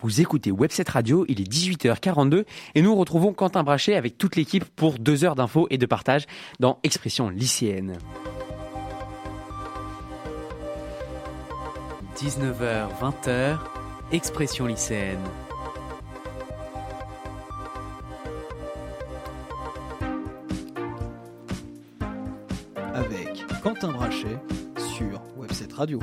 Vous écoutez Webset Radio, il est 18h42 et nous retrouvons Quentin Brachet avec toute l'équipe pour deux heures d'infos et de partage dans Expression lycéenne. 19h, 20h, Expression lycéenne. Avec Quentin Brachet sur Webset Radio.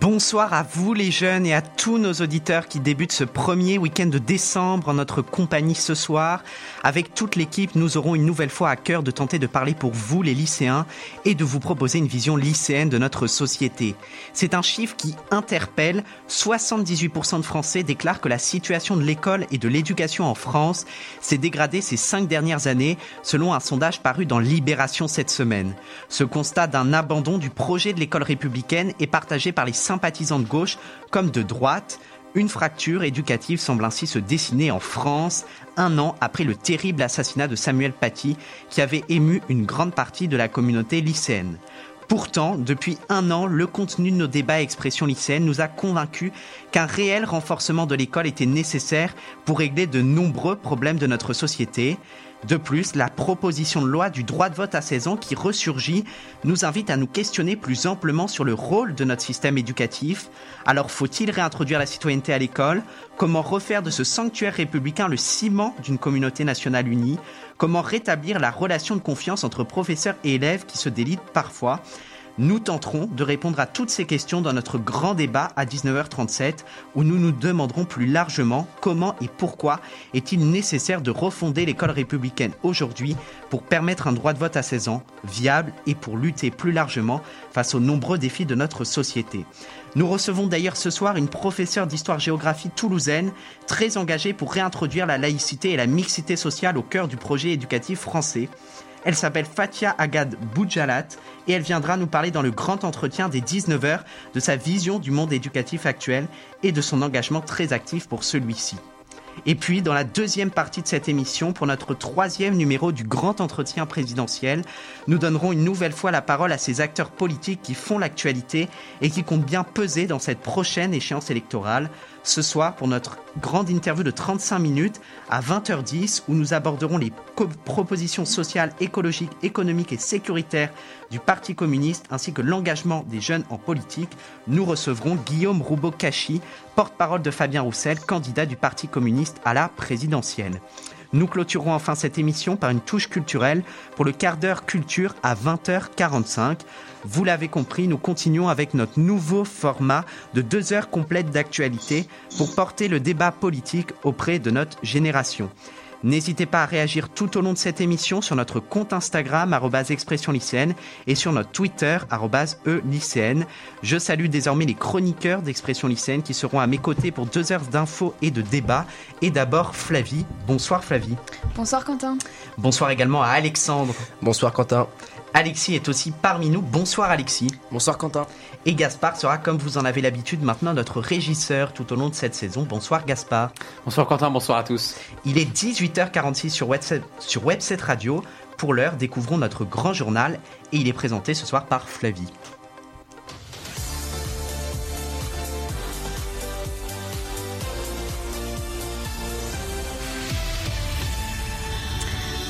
Bonsoir à vous les jeunes et à tous nos auditeurs qui débutent ce premier week-end de décembre en notre compagnie ce soir. Avec toute l'équipe, nous aurons une nouvelle fois à cœur de tenter de parler pour vous les lycéens et de vous proposer une vision lycéenne de notre société. C'est un chiffre qui interpelle. 78% de Français déclarent que la situation de l'école et de l'éducation en France s'est dégradée ces cinq dernières années selon un sondage paru dans Libération cette semaine. Ce constat d'un abandon du projet de l'école républicaine est partagé par les sympathisants de gauche comme de droite. Une fracture éducative semble ainsi se dessiner en France, un an après le terrible assassinat de Samuel Paty, qui avait ému une grande partie de la communauté lycéenne. Pourtant, depuis un an, le contenu de nos débats et expressions lycéennes nous a convaincus qu'un réel renforcement de l'école était nécessaire pour régler de nombreux problèmes de notre société. De plus, la proposition de loi du droit de vote à 16 ans qui ressurgit nous invite à nous questionner plus amplement sur le rôle de notre système éducatif. Alors faut-il réintroduire la citoyenneté à l'école? Comment refaire de ce sanctuaire républicain le ciment d'une communauté nationale unie? Comment rétablir la relation de confiance entre professeurs et élèves qui se délitent parfois? Nous tenterons de répondre à toutes ces questions dans notre grand débat à 19h37 où nous nous demanderons plus largement comment et pourquoi est-il nécessaire de refonder l'école républicaine aujourd'hui pour permettre un droit de vote à 16 ans viable et pour lutter plus largement face aux nombreux défis de notre société. Nous recevons d'ailleurs ce soir une professeure d'histoire-géographie toulousaine très engagée pour réintroduire la laïcité et la mixité sociale au cœur du projet éducatif français. Elle s'appelle Fatia Agad Boudjalat et elle viendra nous parler dans le grand entretien des 19h de sa vision du monde éducatif actuel et de son engagement très actif pour celui-ci. Et puis, dans la deuxième partie de cette émission, pour notre troisième numéro du grand entretien présidentiel, nous donnerons une nouvelle fois la parole à ces acteurs politiques qui font l'actualité et qui comptent bien peser dans cette prochaine échéance électorale ce soir pour notre grande interview de 35 minutes à 20h10 où nous aborderons les propositions sociales, écologiques, économiques et sécuritaires du Parti communiste ainsi que l'engagement des jeunes en politique. Nous recevrons Guillaume Roubaud-Cachi, porte-parole de Fabien Roussel, candidat du Parti communiste à la présidentielle. Nous clôturons enfin cette émission par une touche culturelle pour le quart d'heure culture à 20h45. Vous l'avez compris, nous continuons avec notre nouveau format de deux heures complètes d'actualité pour porter le débat politique auprès de notre génération. N'hésitez pas à réagir tout au long de cette émission sur notre compte Instagram expression lycéenne et sur notre Twitter e lycéenne. Je salue désormais les chroniqueurs d'expression lycéenne qui seront à mes côtés pour deux heures d'infos et de débats. Et d'abord Flavie. Bonsoir Flavie. Bonsoir Quentin. Bonsoir également à Alexandre. Bonsoir Quentin. Alexis est aussi parmi nous. Bonsoir Alexis. Bonsoir Quentin. Et Gaspard sera, comme vous en avez l'habitude, maintenant notre régisseur tout au long de cette saison. Bonsoir Gaspard. Bonsoir Quentin, bonsoir à tous. Il est 18h46 sur Webset, sur Webset Radio. Pour l'heure, découvrons notre grand journal et il est présenté ce soir par Flavie.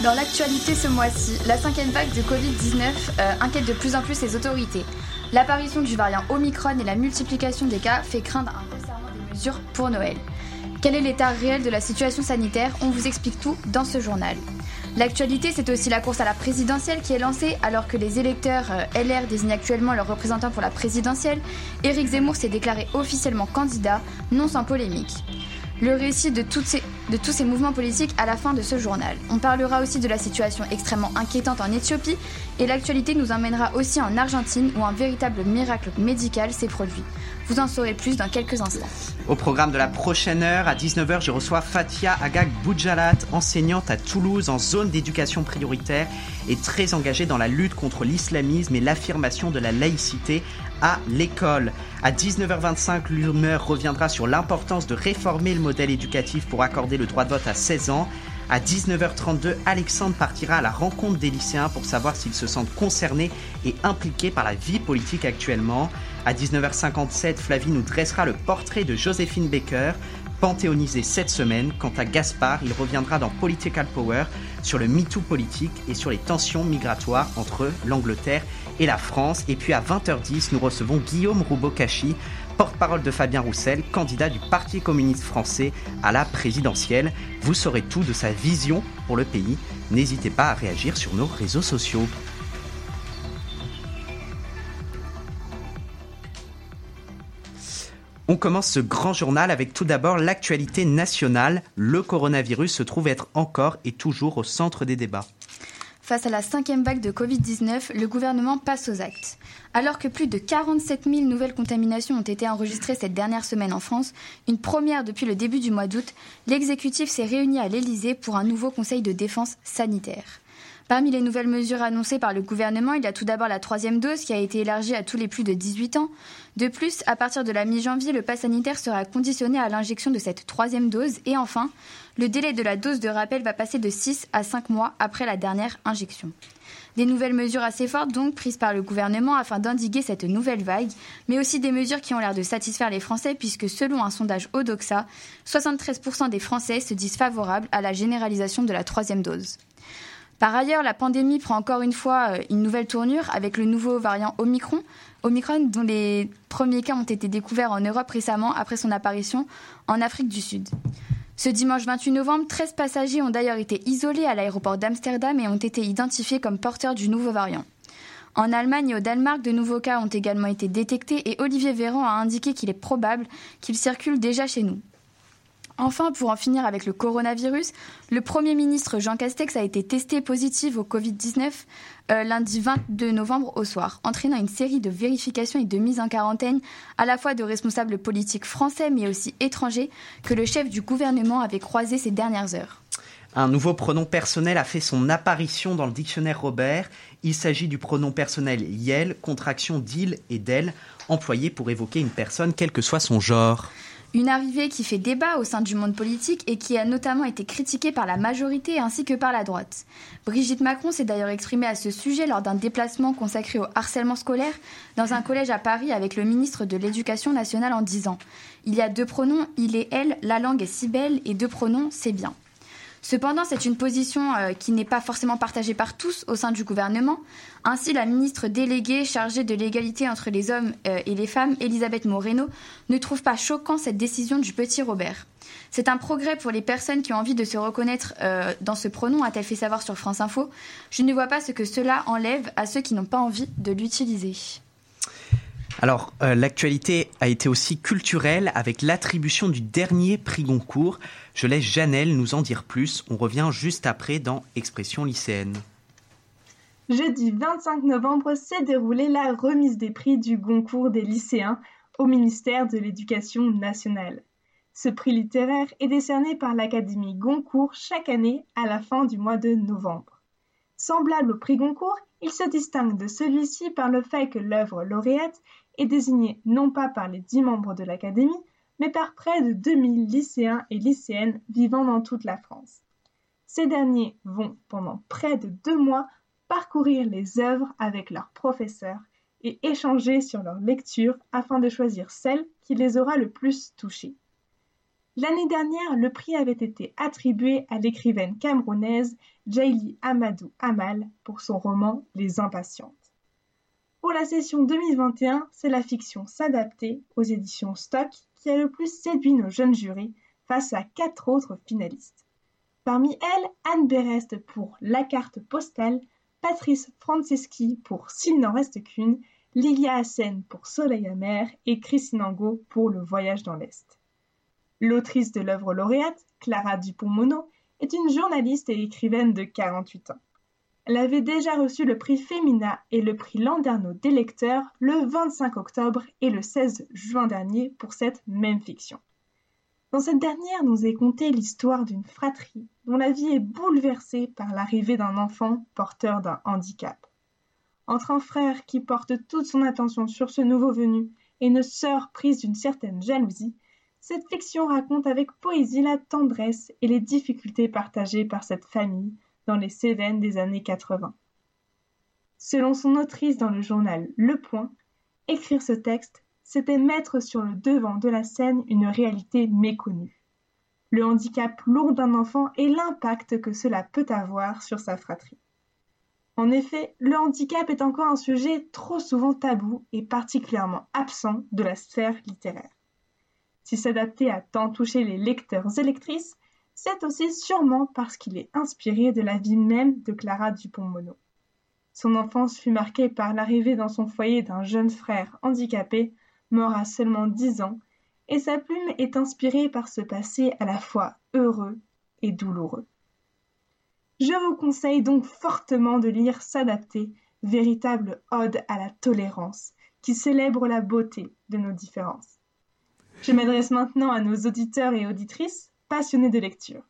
Dans l'actualité ce mois-ci, la cinquième vague du Covid-19 euh, inquiète de plus en plus les autorités. L'apparition du variant Omicron et la multiplication des cas fait craindre un resserrement des mesures pour Noël. Quel est l'état réel de la situation sanitaire? On vous explique tout dans ce journal. L'actualité, c'est aussi la course à la présidentielle qui est lancée alors que les électeurs euh, LR désignent actuellement leurs représentants pour la présidentielle. Éric Zemmour s'est déclaré officiellement candidat, non sans polémique le récit de, de, tous ces mouvements politiques à la fin de ce journal. On parlera aussi de la situation extrêmement inquiétante en Éthiopie et l'actualité nous emmènera aussi en Argentine où un véritable miracle médical s'est produit. Vous en saurez plus dans quelques instants. Au programme de la prochaine heure, à 19h, je reçois Fatia Agag Boudjalat, enseignante à Toulouse en zone d'éducation prioritaire et très engagée dans la lutte contre l'islamisme et l'affirmation de la laïcité à l'école. À 19h25, l'humeur reviendra sur l'importance de réformer le modèle éducatif pour accorder le droit de vote à 16 ans. À 19h32, Alexandre partira à la rencontre des lycéens pour savoir s'ils se sentent concernés et impliqués par la vie politique actuellement. À 19h57, Flavie nous dressera le portrait de Joséphine Baker, panthéonisée cette semaine. Quant à Gaspard, il reviendra dans Political Power sur le MeToo politique et sur les tensions migratoires entre l'Angleterre et la France. Et puis à 20h10, nous recevons Guillaume Roubaud-Cachi, porte-parole de Fabien Roussel, candidat du Parti communiste français à la présidentielle. Vous saurez tout de sa vision pour le pays. N'hésitez pas à réagir sur nos réseaux sociaux. On commence ce grand journal avec tout d'abord l'actualité nationale. Le coronavirus se trouve être encore et toujours au centre des débats. Face à la cinquième vague de Covid-19, le gouvernement passe aux actes. Alors que plus de 47 000 nouvelles contaminations ont été enregistrées cette dernière semaine en France, une première depuis le début du mois d'août, l'exécutif s'est réuni à l'Élysée pour un nouveau conseil de défense sanitaire. Parmi les nouvelles mesures annoncées par le gouvernement, il y a tout d'abord la troisième dose qui a été élargie à tous les plus de 18 ans. De plus, à partir de la mi-janvier, le pass sanitaire sera conditionné à l'injection de cette troisième dose. Et enfin, le délai de la dose de rappel va passer de 6 à 5 mois après la dernière injection. Des nouvelles mesures assez fortes donc prises par le gouvernement afin d'endiguer cette nouvelle vague, mais aussi des mesures qui ont l'air de satisfaire les Français puisque selon un sondage Odoxa, 73% des Français se disent favorables à la généralisation de la troisième dose. Par ailleurs, la pandémie prend encore une fois euh, une nouvelle tournure avec le nouveau variant Omicron, dont les premiers cas ont été découverts en Europe récemment après son apparition en Afrique du Sud. Ce dimanche 28 novembre, 13 passagers ont d'ailleurs été isolés à l'aéroport d'Amsterdam et ont été identifiés comme porteurs du nouveau variant. En Allemagne et au Danemark, de nouveaux cas ont également été détectés et Olivier Véran a indiqué qu'il est probable qu'il circule déjà chez nous. Enfin, pour en finir avec le coronavirus, le Premier ministre Jean Castex a été testé positif au Covid-19 euh, lundi 22 novembre au soir, entraînant une série de vérifications et de mises en quarantaine à la fois de responsables politiques français mais aussi étrangers que le chef du gouvernement avait croisé ces dernières heures. Un nouveau pronom personnel a fait son apparition dans le dictionnaire Robert. Il s'agit du pronom personnel Yel, contraction d'il et d'elle, employé pour évoquer une personne quel que soit son genre. Une arrivée qui fait débat au sein du monde politique et qui a notamment été critiquée par la majorité ainsi que par la droite. Brigitte Macron s'est d'ailleurs exprimée à ce sujet lors d'un déplacement consacré au harcèlement scolaire dans un collège à Paris avec le ministre de l'Éducation nationale en disant Il y a deux pronoms, il et elle, la langue est si belle et deux pronoms, c'est bien. Cependant, c'est une position euh, qui n'est pas forcément partagée par tous au sein du gouvernement. Ainsi, la ministre déléguée chargée de l'égalité entre les hommes euh, et les femmes, Elisabeth Moreno, ne trouve pas choquant cette décision du petit Robert. C'est un progrès pour les personnes qui ont envie de se reconnaître euh, dans ce pronom, a-t-elle fait savoir sur France Info. Je ne vois pas ce que cela enlève à ceux qui n'ont pas envie de l'utiliser. Alors, l'actualité a été aussi culturelle avec l'attribution du dernier prix Goncourt. Je laisse Janelle nous en dire plus. On revient juste après dans Expression lycéenne. Jeudi 25 novembre s'est déroulée la remise des prix du Goncourt des lycéens au ministère de l'Éducation nationale. Ce prix littéraire est décerné par l'Académie Goncourt chaque année à la fin du mois de novembre. Semblable au prix Goncourt, il se distingue de celui-ci par le fait que l'œuvre lauréate est désignée non pas par les dix membres de l'Académie, mais par près de 2000 lycéens et lycéennes vivant dans toute la France. Ces derniers vont, pendant près de deux mois, parcourir les œuvres avec leurs professeurs et échanger sur leurs lectures afin de choisir celle qui les aura le plus touchés. L'année dernière, le prix avait été attribué à l'écrivaine camerounaise Jaili Amadou Amal pour son roman Les Impatientes. Pour la session 2021, c'est la fiction S'adapter aux éditions Stock qui a le plus séduit nos jeunes jurys face à quatre autres finalistes. Parmi elles, Anne Berest pour La carte postale, Patrice Franceschi pour S'il n'en reste qu'une, Lilia Hassen pour Soleil amer et Christine Angot pour Le voyage dans l'Est. L'autrice de l'œuvre lauréate, Clara Dupont-Mono, est une journaliste et écrivaine de 48 ans. Elle avait déjà reçu le prix Femina et le prix Landerneau des lecteurs le 25 octobre et le 16 juin dernier pour cette même fiction. Dans cette dernière nous est contée l'histoire d'une fratrie dont la vie est bouleversée par l'arrivée d'un enfant porteur d'un handicap. Entre un frère qui porte toute son attention sur ce nouveau venu et une sœur prise d'une certaine jalousie, cette fiction raconte avec poésie la tendresse et les difficultés partagées par cette famille les Cévennes des années 80. Selon son autrice dans le journal Le Point, écrire ce texte, c'était mettre sur le devant de la scène une réalité méconnue. Le handicap lourd d'un enfant et l'impact que cela peut avoir sur sa fratrie. En effet, le handicap est encore un sujet trop souvent tabou et particulièrement absent de la sphère littéraire. Si s'adapter a tant touché les lecteurs et lectrices, c'est aussi sûrement parce qu'il est inspiré de la vie même de Clara Dupont-Mono. Son enfance fut marquée par l'arrivée dans son foyer d'un jeune frère handicapé, mort à seulement dix ans, et sa plume est inspirée par ce passé à la fois heureux et douloureux. Je vous conseille donc fortement de lire S'adapter, véritable ode à la tolérance, qui célèbre la beauté de nos différences. Je m'adresse maintenant à nos auditeurs et auditrices passionnés de lecture.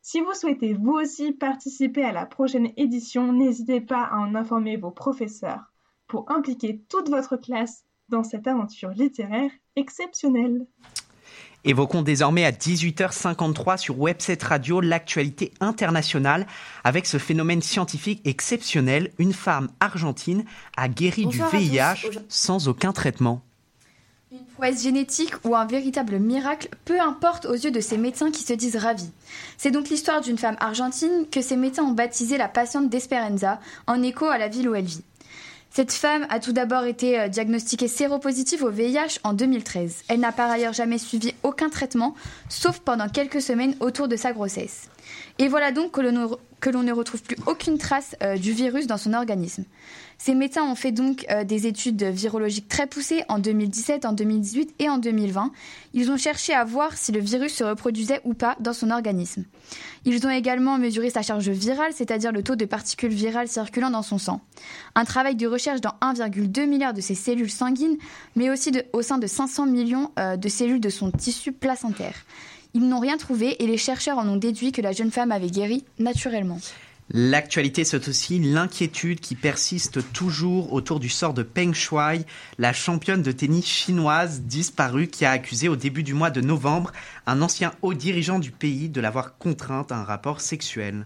Si vous souhaitez vous aussi participer à la prochaine édition, n'hésitez pas à en informer vos professeurs pour impliquer toute votre classe dans cette aventure littéraire exceptionnelle. Évoquons désormais à 18h53 sur Webset Radio l'actualité internationale avec ce phénomène scientifique exceptionnel. Une femme argentine a guéri du VIH sans aucun traitement. Une prouesse génétique ou un véritable miracle, peu importe aux yeux de ces médecins qui se disent ravis. C'est donc l'histoire d'une femme argentine que ces médecins ont baptisée la patiente d'Esperanza, en écho à la ville où elle vit. Cette femme a tout d'abord été euh, diagnostiquée séropositive au VIH en 2013. Elle n'a par ailleurs jamais suivi aucun traitement, sauf pendant quelques semaines autour de sa grossesse. Et voilà donc que l'on ne retrouve plus aucune trace euh, du virus dans son organisme. Ces médecins ont fait donc euh, des études virologiques très poussées en 2017, en 2018 et en 2020. Ils ont cherché à voir si le virus se reproduisait ou pas dans son organisme. Ils ont également mesuré sa charge virale, c'est-à-dire le taux de particules virales circulant dans son sang. Un travail de recherche dans 1,2 milliard de ses cellules sanguines, mais aussi au sein de 500 millions euh, de cellules de son tissu placentaire. Ils n'ont rien trouvé et les chercheurs en ont déduit que la jeune femme avait guéri naturellement. L'actualité, c'est aussi l'inquiétude qui persiste toujours autour du sort de Peng Shuai, la championne de tennis chinoise disparue qui a accusé au début du mois de novembre un ancien haut dirigeant du pays de l'avoir contrainte à un rapport sexuel.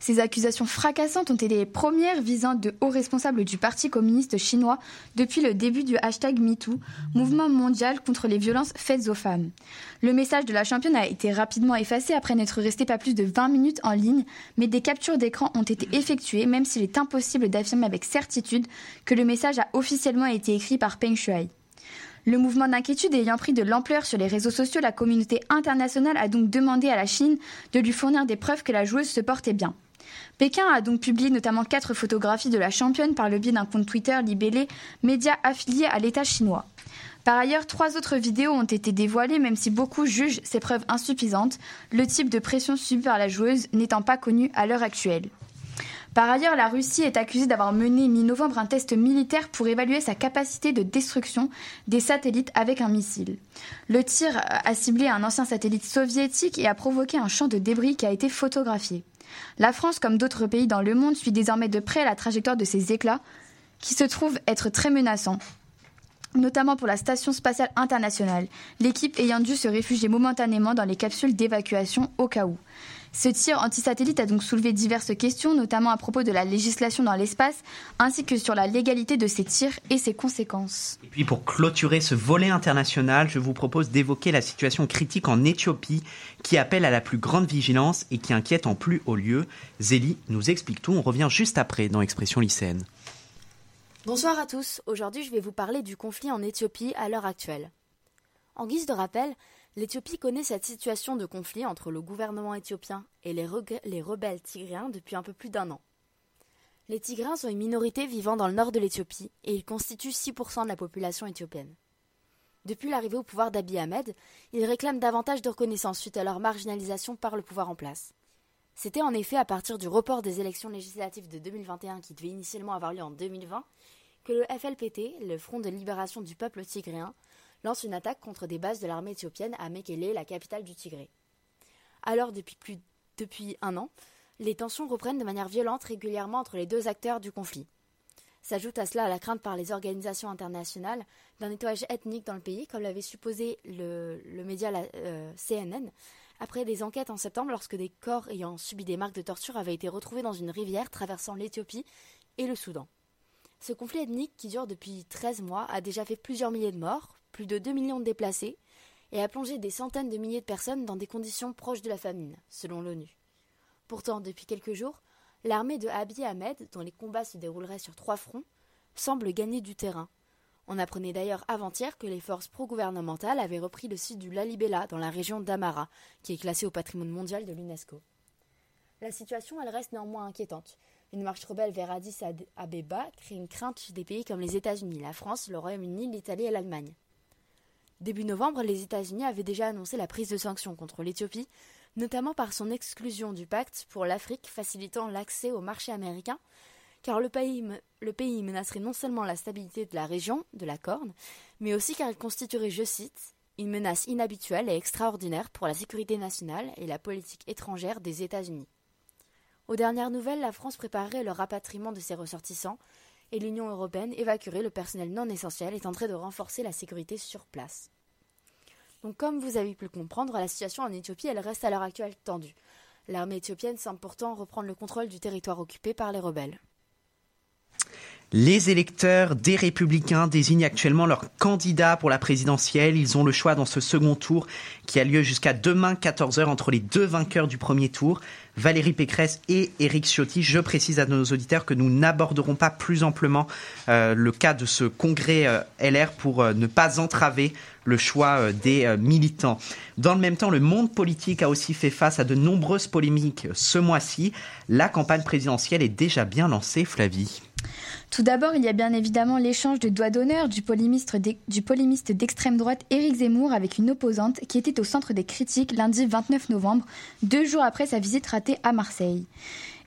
Ces accusations fracassantes ont été les premières visant de hauts responsables du Parti communiste chinois depuis le début du hashtag MeToo, mouvement mondial contre les violences faites aux femmes. Le message de la championne a été rapidement effacé après n'être resté pas plus de 20 minutes en ligne, mais des captures d'écran ont été effectuées, même s'il est impossible d'affirmer avec certitude que le message a officiellement été écrit par Peng Shuai. Le mouvement d'inquiétude ayant pris de l'ampleur sur les réseaux sociaux, la communauté internationale a donc demandé à la Chine de lui fournir des preuves que la joueuse se portait bien. Pékin a donc publié notamment quatre photographies de la championne par le biais d'un compte Twitter libellé Média affilié à l'État chinois. Par ailleurs, trois autres vidéos ont été dévoilées, même si beaucoup jugent ces preuves insuffisantes, le type de pression subie par la joueuse n'étant pas connu à l'heure actuelle. Par ailleurs, la Russie est accusée d'avoir mené mi-novembre un test militaire pour évaluer sa capacité de destruction des satellites avec un missile. Le tir a ciblé un ancien satellite soviétique et a provoqué un champ de débris qui a été photographié. La France, comme d'autres pays dans le monde, suit désormais de près la trajectoire de ces éclats, qui se trouvent être très menaçants notamment pour la Station spatiale internationale, l'équipe ayant dû se réfugier momentanément dans les capsules d'évacuation au cas où. Ce tir anti-satellite a donc soulevé diverses questions, notamment à propos de la législation dans l'espace, ainsi que sur la légalité de ces tirs et ses conséquences. Et puis pour clôturer ce volet international, je vous propose d'évoquer la situation critique en Éthiopie, qui appelle à la plus grande vigilance et qui inquiète en plus haut lieu. Zélie nous explique tout, on revient juste après dans Expression lycéenne. Bonsoir à tous, aujourd'hui je vais vous parler du conflit en Éthiopie à l'heure actuelle. En guise de rappel, L'Éthiopie connaît cette situation de conflit entre le gouvernement éthiopien et les, rebelles tigréens depuis un peu plus d'un an. Les Tigréens sont une minorité vivant dans le nord de l'Éthiopie et ils constituent 6% de la population éthiopienne. Depuis l'arrivée au pouvoir d'Abiy Ahmed, ils réclament davantage de reconnaissance suite à leur marginalisation par le pouvoir en place. C'était en effet à partir du report des élections législatives de 2021 qui devait initialement avoir lieu en 2020 que le FLPT, le Front de libération du peuple tigréen, lance une attaque contre des bases de l'armée éthiopienne à Mekele, la capitale du Tigré. Alors, depuis un an, les tensions reprennent de manière violente régulièrement entre les deux acteurs du conflit. S'ajoute à cela la crainte par les organisations internationales d'un nettoyage ethnique dans le pays, comme l'avait supposé le, média euh, CNN, après des enquêtes en septembre lorsque des corps ayant subi des marques de torture avaient été retrouvés dans une rivière traversant l'Éthiopie et le Soudan. Ce conflit ethnique, qui dure depuis 13 mois, a déjà fait plusieurs milliers de morts, plus de 2 millions de déplacés, et a plongé des centaines de milliers de personnes dans des conditions proches de la famine, selon l'ONU. Pourtant, depuis quelques jours, l'armée de Abiy Ahmed, dont les combats se dérouleraient sur trois fronts, semble gagner du terrain. On apprenait d'ailleurs avant-hier que les forces pro-gouvernementales avaient repris le site du Lalibela dans la région d'Amara, qui est classée au patrimoine mondial de l'UNESCO. La situation, elle reste néanmoins inquiétante. Une marche rebelle vers Addis Abeba crée une crainte des pays comme les États-Unis, la France, le Royaume-Uni, l'Italie et l'Allemagne. Début novembre, les États-Unis avaient déjà annoncé la prise de sanctions contre l'Éthiopie, notamment par son exclusion du pacte pour l'Afrique facilitant l'accès au marché américain, car le pays, menacerait non seulement la stabilité de la région, de la Corne, mais aussi car il constituerait, je cite, une menace inhabituelle et extraordinaire pour la sécurité nationale et la politique étrangère des États-Unis. Aux dernières nouvelles, la France préparerait le rapatriement de ses ressortissants et l'Union européenne évacuerait le personnel non essentiel et tenterait de renforcer la sécurité sur place. Donc comme vous avez pu le comprendre, la situation en Éthiopie, reste à l'heure actuelle tendue. L'armée éthiopienne semble pourtant reprendre le contrôle du territoire occupé par les rebelles. Les électeurs des Républicains désignent actuellement leur candidat pour la présidentielle. Ils ont le choix dans ce second tour qui a lieu jusqu'à demain 14h entre les deux vainqueurs du premier tour, Valérie Pécresse et Éric Ciotti. Je précise à nos auditeurs que nous n'aborderons pas plus amplement euh, le cas de ce congrès euh, LR pour euh, ne pas entraver le choix des militants. Dans le même temps, le monde politique a aussi fait face à de nombreuses polémiques ce mois-ci. La campagne présidentielle est déjà bien lancée, Flavie. Tout d'abord, il y a bien évidemment l'échange de doigts d'honneur du polémiste d'extrême droite Éric Zemmour avec une opposante qui était au centre des critiques lundi 29 novembre, deux jours après sa visite ratée à Marseille.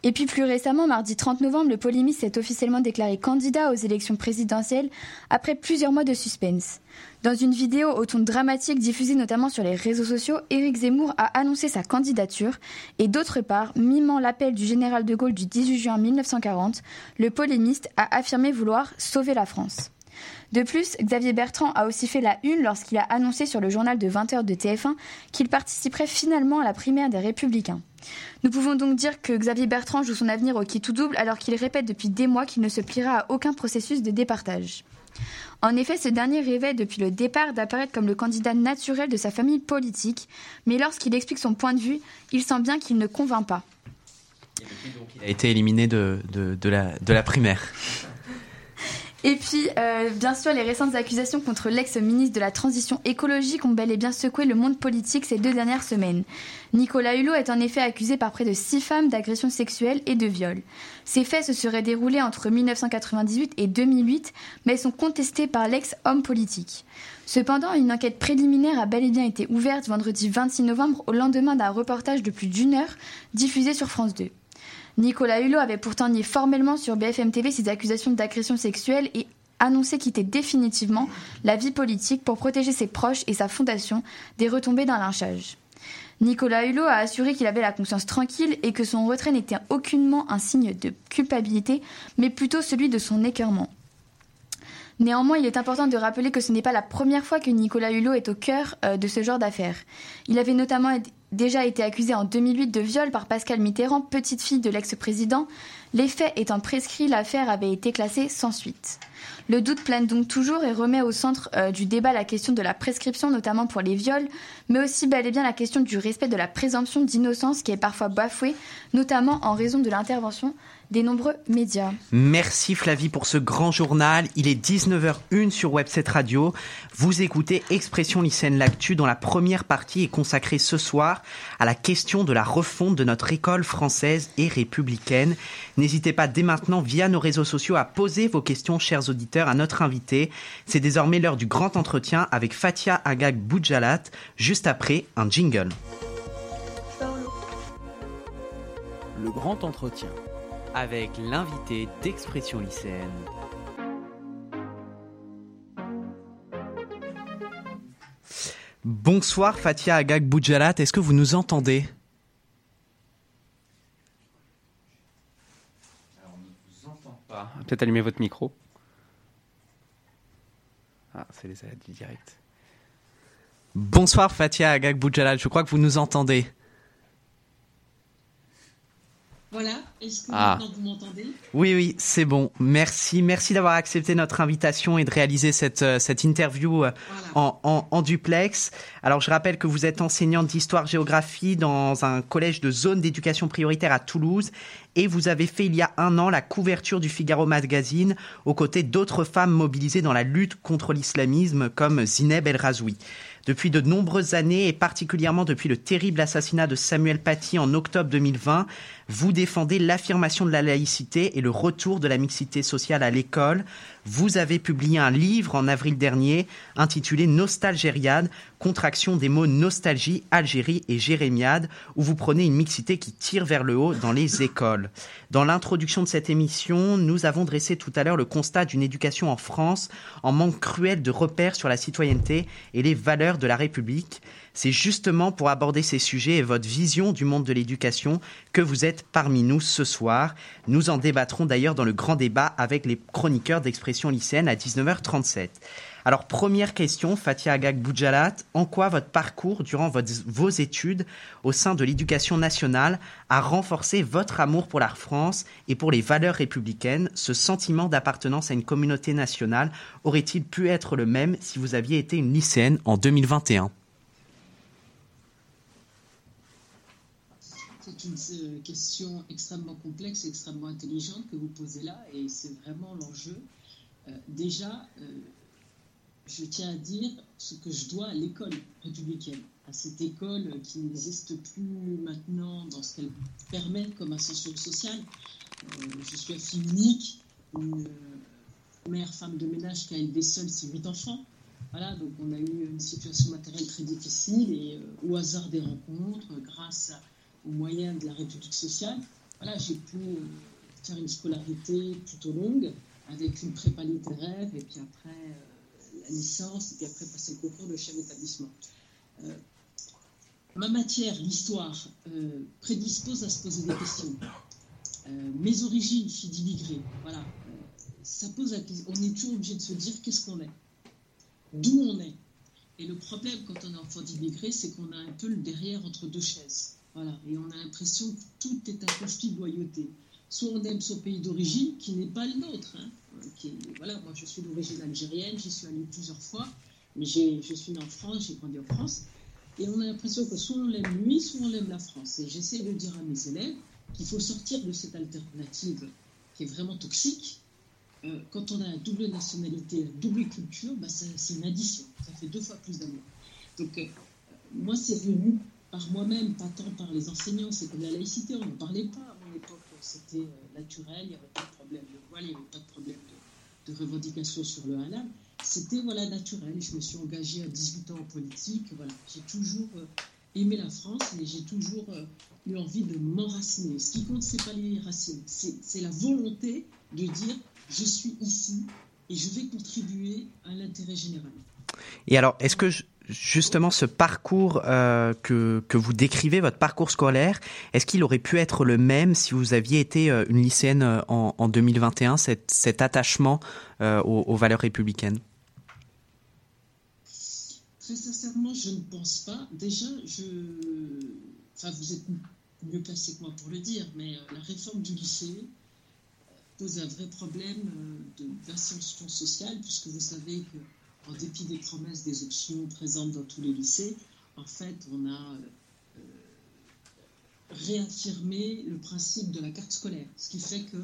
Et puis plus récemment, mardi 30 novembre, le polémiste s'est officiellement déclaré candidat aux élections présidentielles après plusieurs mois de suspense. Dans une vidéo au ton dramatique diffusée notamment sur les réseaux sociaux, Éric Zemmour a annoncé sa candidature et d'autre part, mimant l'appel du général de Gaulle du 18 juin 1940, le polémiste a affirmé vouloir sauver la France. De plus, Xavier Bertrand a aussi fait la une lorsqu'il a annoncé sur le journal de 20h de TF1 qu'il participerait finalement à la primaire des Républicains. Nous pouvons donc dire que Xavier Bertrand joue son avenir au qui tout double alors qu'il répète depuis des mois qu'il ne se pliera à aucun processus de départage. En effet, ce dernier rêvait depuis le départ d'apparaître comme le candidat naturel de sa famille politique, mais lorsqu'il explique son point de vue, il sent bien qu'il ne convainc pas. Il a été éliminé de, la primaire. Et puis, euh, bien sûr, les récentes accusations contre l'ex-ministre de la Transition écologique ont bel et bien secoué le monde politique ces deux dernières semaines. Nicolas Hulot est en effet accusé par près de six femmes d'agression sexuelle et de viol. Ces faits se seraient déroulés entre 1998 et 2008, mais sont contestés par l'ex-homme politique. Cependant, une enquête préliminaire a bel et bien été ouverte vendredi 26 novembre au lendemain d'un reportage de plus d'une heure diffusé sur France 2. Nicolas Hulot avait pourtant nié formellement sur BFM TV ses accusations d'agression sexuelle et annoncé quitter définitivement la vie politique pour protéger ses proches et sa fondation des retombées d'un lynchage. Nicolas Hulot a assuré qu'il avait la conscience tranquille et que son retrait n'était aucunement un signe de culpabilité, mais plutôt celui de son écœurement. Néanmoins, il est important de rappeler que ce n'est pas la première fois que Nicolas Hulot est au cœur euh, de ce genre d'affaires. Il avait notamment déjà été accusé en 2008 de viol par Pascal Mitterrand, petite fille de l'ex-président. Les faits étant prescrits, l'affaire avait été classée sans suite. Le doute plane donc toujours et remet au centre euh, du débat la question de la prescription, notamment pour les viols, mais aussi bel et bien la question du respect de la présomption d'innocence qui est parfois bafouée, notamment en raison de l'intervention des nombreux médias. Merci Flavie pour ce grand journal. Il est 19h01 sur Webset Radio. Vous écoutez Expression lycéenne L'actu dont la première partie est consacrée ce soir à la question de la refonte de notre école française et républicaine. N'hésitez pas dès maintenant via nos réseaux sociaux à poser vos questions, chers auditeurs, à notre invité. C'est désormais l'heure du grand entretien avec Fatia Agag Boudjalat, juste après un jingle. Le grand entretien avec l'invité d'Expression lycéenne. Bonsoir Fatia Agag Boudjalat, est-ce que vous nous entendez? Peut-être allumer votre micro. Ah, c'est les aléas du direct. Bonsoir Fatia Agagboudjalal, je crois que vous nous entendez. Voilà, est-ce que Ah. maintenant vous m'entendez? Oui, oui, c'est bon. Merci, merci d'avoir accepté notre invitation et de réaliser cette, euh, cette interview euh, Voilà. en, en, en duplex. Alors, je rappelle que vous êtes enseignante d'histoire-géographie dans un collège de zone d'éducation prioritaire à Toulouse et vous avez fait il y a un an la couverture du Figaro Magazine aux côtés d'autres femmes mobilisées dans la lutte contre l'islamisme comme Zineb El Razoui. Depuis de nombreuses années et particulièrement depuis le terrible assassinat de Samuel Paty en octobre 2020, vous défendez l'affirmation de la laïcité et le retour de la mixité sociale à l'école. Vous avez publié un livre en avril dernier intitulé Nostalgériade, contraction des mots nostalgie, Algérie et jérémiade, où vous prenez une mixité qui tire vers le haut dans les écoles. Dans l'introduction de cette émission, nous avons dressé tout à l'heure le constat d'une éducation en France en manque cruel de repères sur la citoyenneté et les valeurs de la République. C'est justement pour aborder ces sujets et votre vision du monde de l'éducation que vous êtes parmi nous ce soir. Nous en débattrons d'ailleurs dans le grand débat avec les chroniqueurs d'expression lycéenne à 19h37. Alors première question, Fatia Agag Boujalat, en quoi votre parcours durant vos études au sein de l'éducation nationale a renforcé votre amour pour la France et pour les valeurs républicaines? Ce sentiment d'appartenance à une communauté nationale aurait-il pu être le même si vous aviez été une lycéenne en 2021 C'est une euh, question extrêmement complexe extrêmement intelligente que vous posez là, et c'est vraiment l'enjeu. Euh, déjà, euh, je tiens à dire ce que je dois à l'école républicaine, à cette école qui n'existe plus maintenant dans ce qu'elle permet comme ascension sociale. Je suis la fille unique, une mère, femme de ménage qui a élevé seule ses huit enfants. Voilà, donc on a eu une situation matérielle très difficile et au hasard des rencontres, grâce à- aux moyens de la République sociale, voilà, j'ai pu euh, faire une scolarité plutôt longue avec une prépa littéraire et puis après euh, la licence et puis après passer le concours de chef d'établissement. Euh, ma matière, l'histoire, prédispose à se poser des questions. Mes origines, fille d'immigrés, voilà, ça pose. On est toujours obligé de se dire qu'est-ce qu'on est, d'où on est. Et le problème quand on est enfant d'immigrés, c'est qu'on a un peu le derrière entre deux chaises. Voilà, et on a l'impression que tout est un conflit de loyauté. Soit on aime son pays d'origine, qui n'est pas le nôtre. hein, euh, voilà, moi je suis d'origine algérienne, j'y suis allée plusieurs fois, mais je suis née en France, j'ai grandi en France. Et on a l'impression que soit on l'aime lui, soit on l'aime la France. Et j'essaie de dire à mes élèves qu'il faut sortir de cette alternative qui est vraiment toxique. Euh, quand on a une double nationalité, une double culture, bah, c'est une addition. Ça fait deux fois plus d'amour. Donc, euh, moi, c'est venu par moi-même, pas tant par les enseignants. C'est comme la laïcité, on n'en parlait pas à mon époque. C'était euh, naturel, il n'y avait pas de problème de voile, il n'y avait pas de problème de, de revendication sur le halal. C'était voilà, naturel. Je me suis engagée à 18 ans en politique. Voilà. J'ai toujours euh, aimé la France, mais j'ai toujours euh, eu envie de m'enraciner. Ce qui compte, c'est pas les racines, c'est la volonté de dire je suis ici et je vais contribuer à l'intérêt général. Et alors, est-ce que justement ce parcours euh, que, que vous décrivez, votre parcours scolaire, est-ce qu'il aurait pu être le même si vous aviez été euh, une lycéenne euh, en, en 2021, cet, attachement aux, valeurs républicaines? Très sincèrement, je ne pense pas. Déjà, je. Enfin, vous êtes mieux placé que moi pour le dire, mais la réforme du lycée pose un vrai problème de- d'ascension sociale, puisque vous savez que, en dépit des promesses, des options présentes dans tous les lycées, en fait, on a euh, réaffirmé le principe de la carte scolaire, ce qui fait que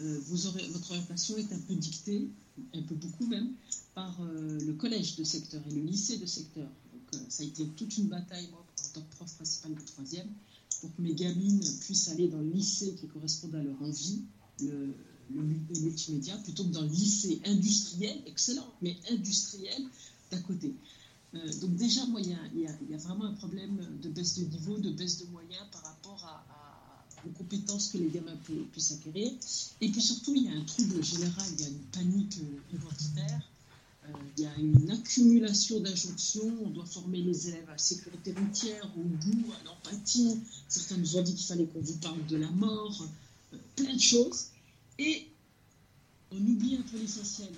euh, votre orientation est un peu dictée, un peu beaucoup même, par euh, le collège de secteur et le lycée de secteur. Donc, ça a été toute une bataille, moi, en tant que prof principal de troisième, pour que mes gamines puissent aller dans le lycée qui corresponde à leur envie, le mu- le multimédia, plutôt que le lycée industriel, excellent, mais industriel d'à côté. Euh, donc déjà, il y, y y a vraiment un problème de baisse de niveau, de baisse de moyens par rapport aux compétences que les gamins pu- puissent acquérir. Et puis surtout, il y a un trouble général, il y a une panique euh. Euh, il y a une accumulation d'injonctions. On doit former les élèves à la sécurité routière, au goût, à l'empathie. Certains nous ont dit qu'il fallait qu'on vous parle de la mort, euh, plein de choses. Et on oublie un peu l'essentiel.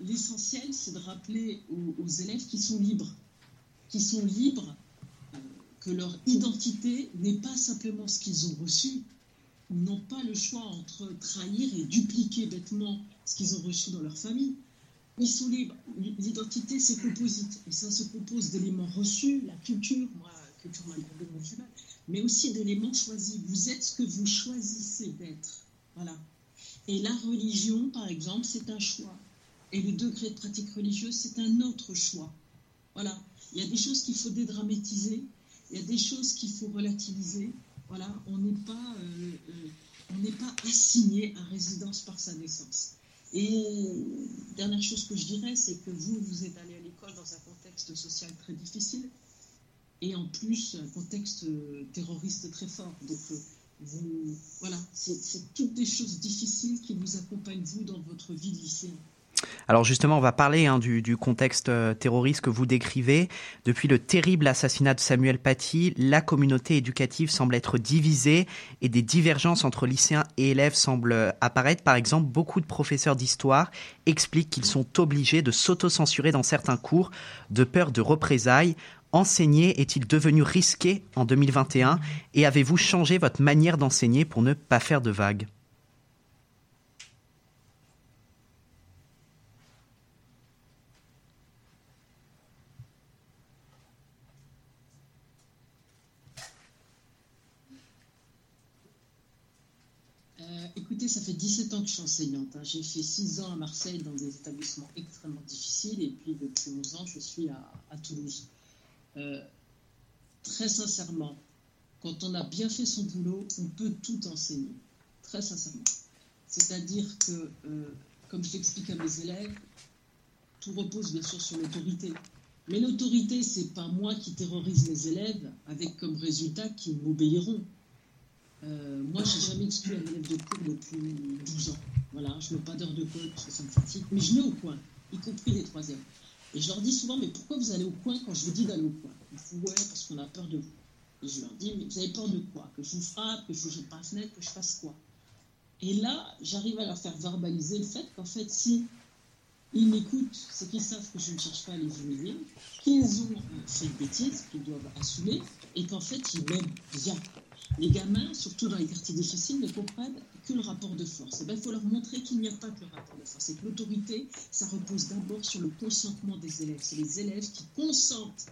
L'essentiel, c'est de rappeler aux, élèves qui sont libres, qui sont libres, que leur identité n'est pas simplement ce qu'ils ont reçu, n'ont pas le choix entre trahir et dupliquer bêtement ce qu'ils ont reçu dans leur famille. Ils sont libres. L'identité, c'est composite. Et ça se compose d'éléments reçus, la culture, moi, culture malgré mais aussi d'éléments choisis. Vous êtes ce que vous choisissez d'être. Et la religion, par exemple, c'est un choix. Et le degré de pratique religieuse, c'est un autre choix. Voilà. Il y a des choses qu'il faut dédramatiser, il y a des choses qu'il faut relativiser. Voilà, on n'est pas, euh, euh, pas assigné à résidence par sa naissance. Et dernière chose que je dirais, c'est que vous, vous êtes allé à l'école dans un contexte social très difficile, et en plus un contexte euh, terroriste très fort. Donc voilà, c'est toutes des choses difficiles qui vous accompagnent vous dans votre vie de lycéen. Alors justement, on va parler hein, du, contexte euh, terroriste que vous décrivez. Depuis le terrible assassinat de Samuel Paty, la communauté éducative semble être divisée et des divergences entre lycéens et élèves semblent apparaître. Par exemple, beaucoup de professeurs d'histoire expliquent qu'ils sont obligés de s'autocensurer dans certains cours de peur de représailles. Enseigner est-il devenu risqué en 2021 et avez-vous changé votre manière d'enseigner pour ne pas faire de vagues? Ça fait 17 ans que je suis enseignante. Hein. J'ai fait 6 ans à Marseille dans des établissements extrêmement difficiles et puis depuis 11 ans, je suis à, Toulouse. Euh, très sincèrement, quand on a bien fait son boulot, on peut tout enseigner. Très sincèrement. C'est-à-dire que, euh, comme je l'explique à mes élèves, tout repose bien sûr sur l'autorité. Mais l'autorité, c'est pas moi qui terrorise mes élèves avec comme résultat qu'ils m'obéiront. Euh, moi, j'ai jamais exclu un élève de cours depuis 12 ans. Voilà, je mets pas d'heure de code parce que ça me fatigue, mais je mets au coin, y compris les troisièmes. Et je leur dis souvent, mais pourquoi vous allez au coin quand je vous dis d'aller au coin? Ils ouais, parce qu'on a peur de vous. Et je leur dis, mais vous avez peur de quoi? Que je vous frappe, que je vous jette par la fenêtre, que je fasse quoi? Et là, j'arrive à leur faire verbaliser le fait qu'en fait, si ils m'écoutent, c'est qu'ils savent que je ne cherche pas à les humilier, qu'ils ont fait une bêtise, qu'ils doivent assumer, et qu'en fait, ils m'aiment bien. Les gamins, surtout dans les quartiers difficiles, ne comprennent que le rapport de force. Eh ben, il faut leur montrer qu'il n'y a pas que le rapport de force. Et que l'autorité, ça repose d'abord sur le consentement des élèves. C'est les élèves qui consentent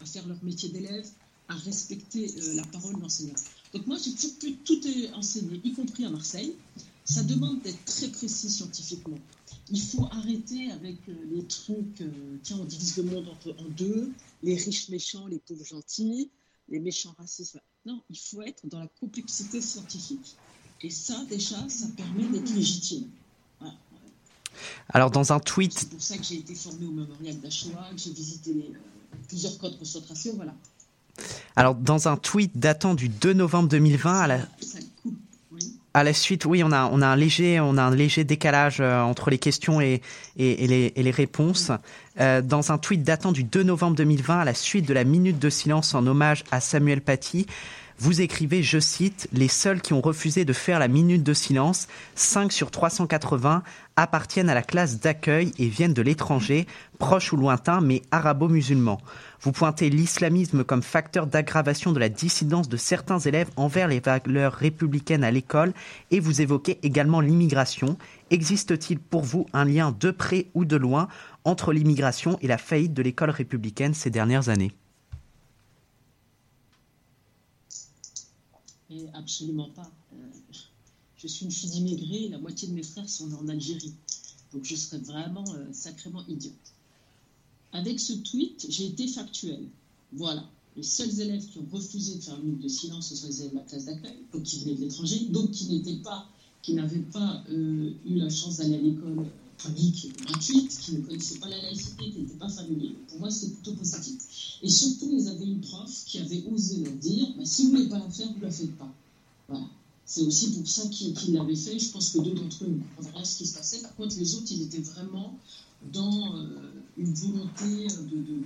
à faire leur métier d'élève, à respecter euh, la parole d'enseignant. Donc moi, j'ai toujours pu tout enseigner, y compris à Marseille. Ça demande d'être très précis scientifiquement. Il faut arrêter avec euh, les trucs, euh, tiens, on divise le monde en deux, les riches méchants, les pauvres gentils, les méchants racistes. Non, il faut être dans la complexité scientifique. Et ça, déjà, ça permet d'être légitime. Alors, dans un tweet. C'est pour ça que j'ai été formé au mémorial d'Achoua, que j'ai visité euh, plusieurs camps de concentration, voilà. Alors, dans un tweet datant du 2 novembre 2020, à la à la suite, oui, on a, on a un léger, on a un léger décalage euh, entre les questions et, et, les, et les, réponses. Euh, dans un tweet datant du 2 novembre 2020, à la suite de la minute de silence en hommage à Samuel Paty, vous écrivez, je cite, Les seuls qui ont refusé de faire la minute de silence, 5 sur 380, appartiennent à la classe d'accueil et viennent de l'étranger, proche ou lointain, mais arabo-musulmans. Vous pointez l'islamisme comme facteur d'aggravation de la dissidence de certains élèves envers les valeurs républicaines à l'école et vous évoquez également l'immigration. Existe-t-il pour vous un lien de près ou de loin entre l'immigration et la faillite de l'école républicaine ces dernières années? Absolument pas. Euh, je suis une fille d'immigrés, la moitié de mes frères sont en Algérie. Donc je serais vraiment euh, sacrément idiote. Avec ce tweet, j'ai été factuel. Voilà. Les seuls élèves qui ont refusé de faire une minute de silence, ce sont les élèves de la classe d'accueil, donc qui venaient de l'étranger, donc qui n'étaient pas, qui n'avaient pas euh, eu la chance d'aller à l'école publique gratuite, qui ne connaissaient pas la laïcité, qui n'étaient pas familiers. Pour moi, c'est plutôt positif. Et surtout, ils avaient une prof qui avait osé leur dire bah, si vous ne voulez pas la faire, vous ne la faites pas. Voilà. C'est aussi pour ça qu'ils l'avaient fait. Je pense que deux d'entre eux ne comprenaient ce qui se passait. Par contre, les autres, ils étaient vraiment dans euh, une volonté de, de,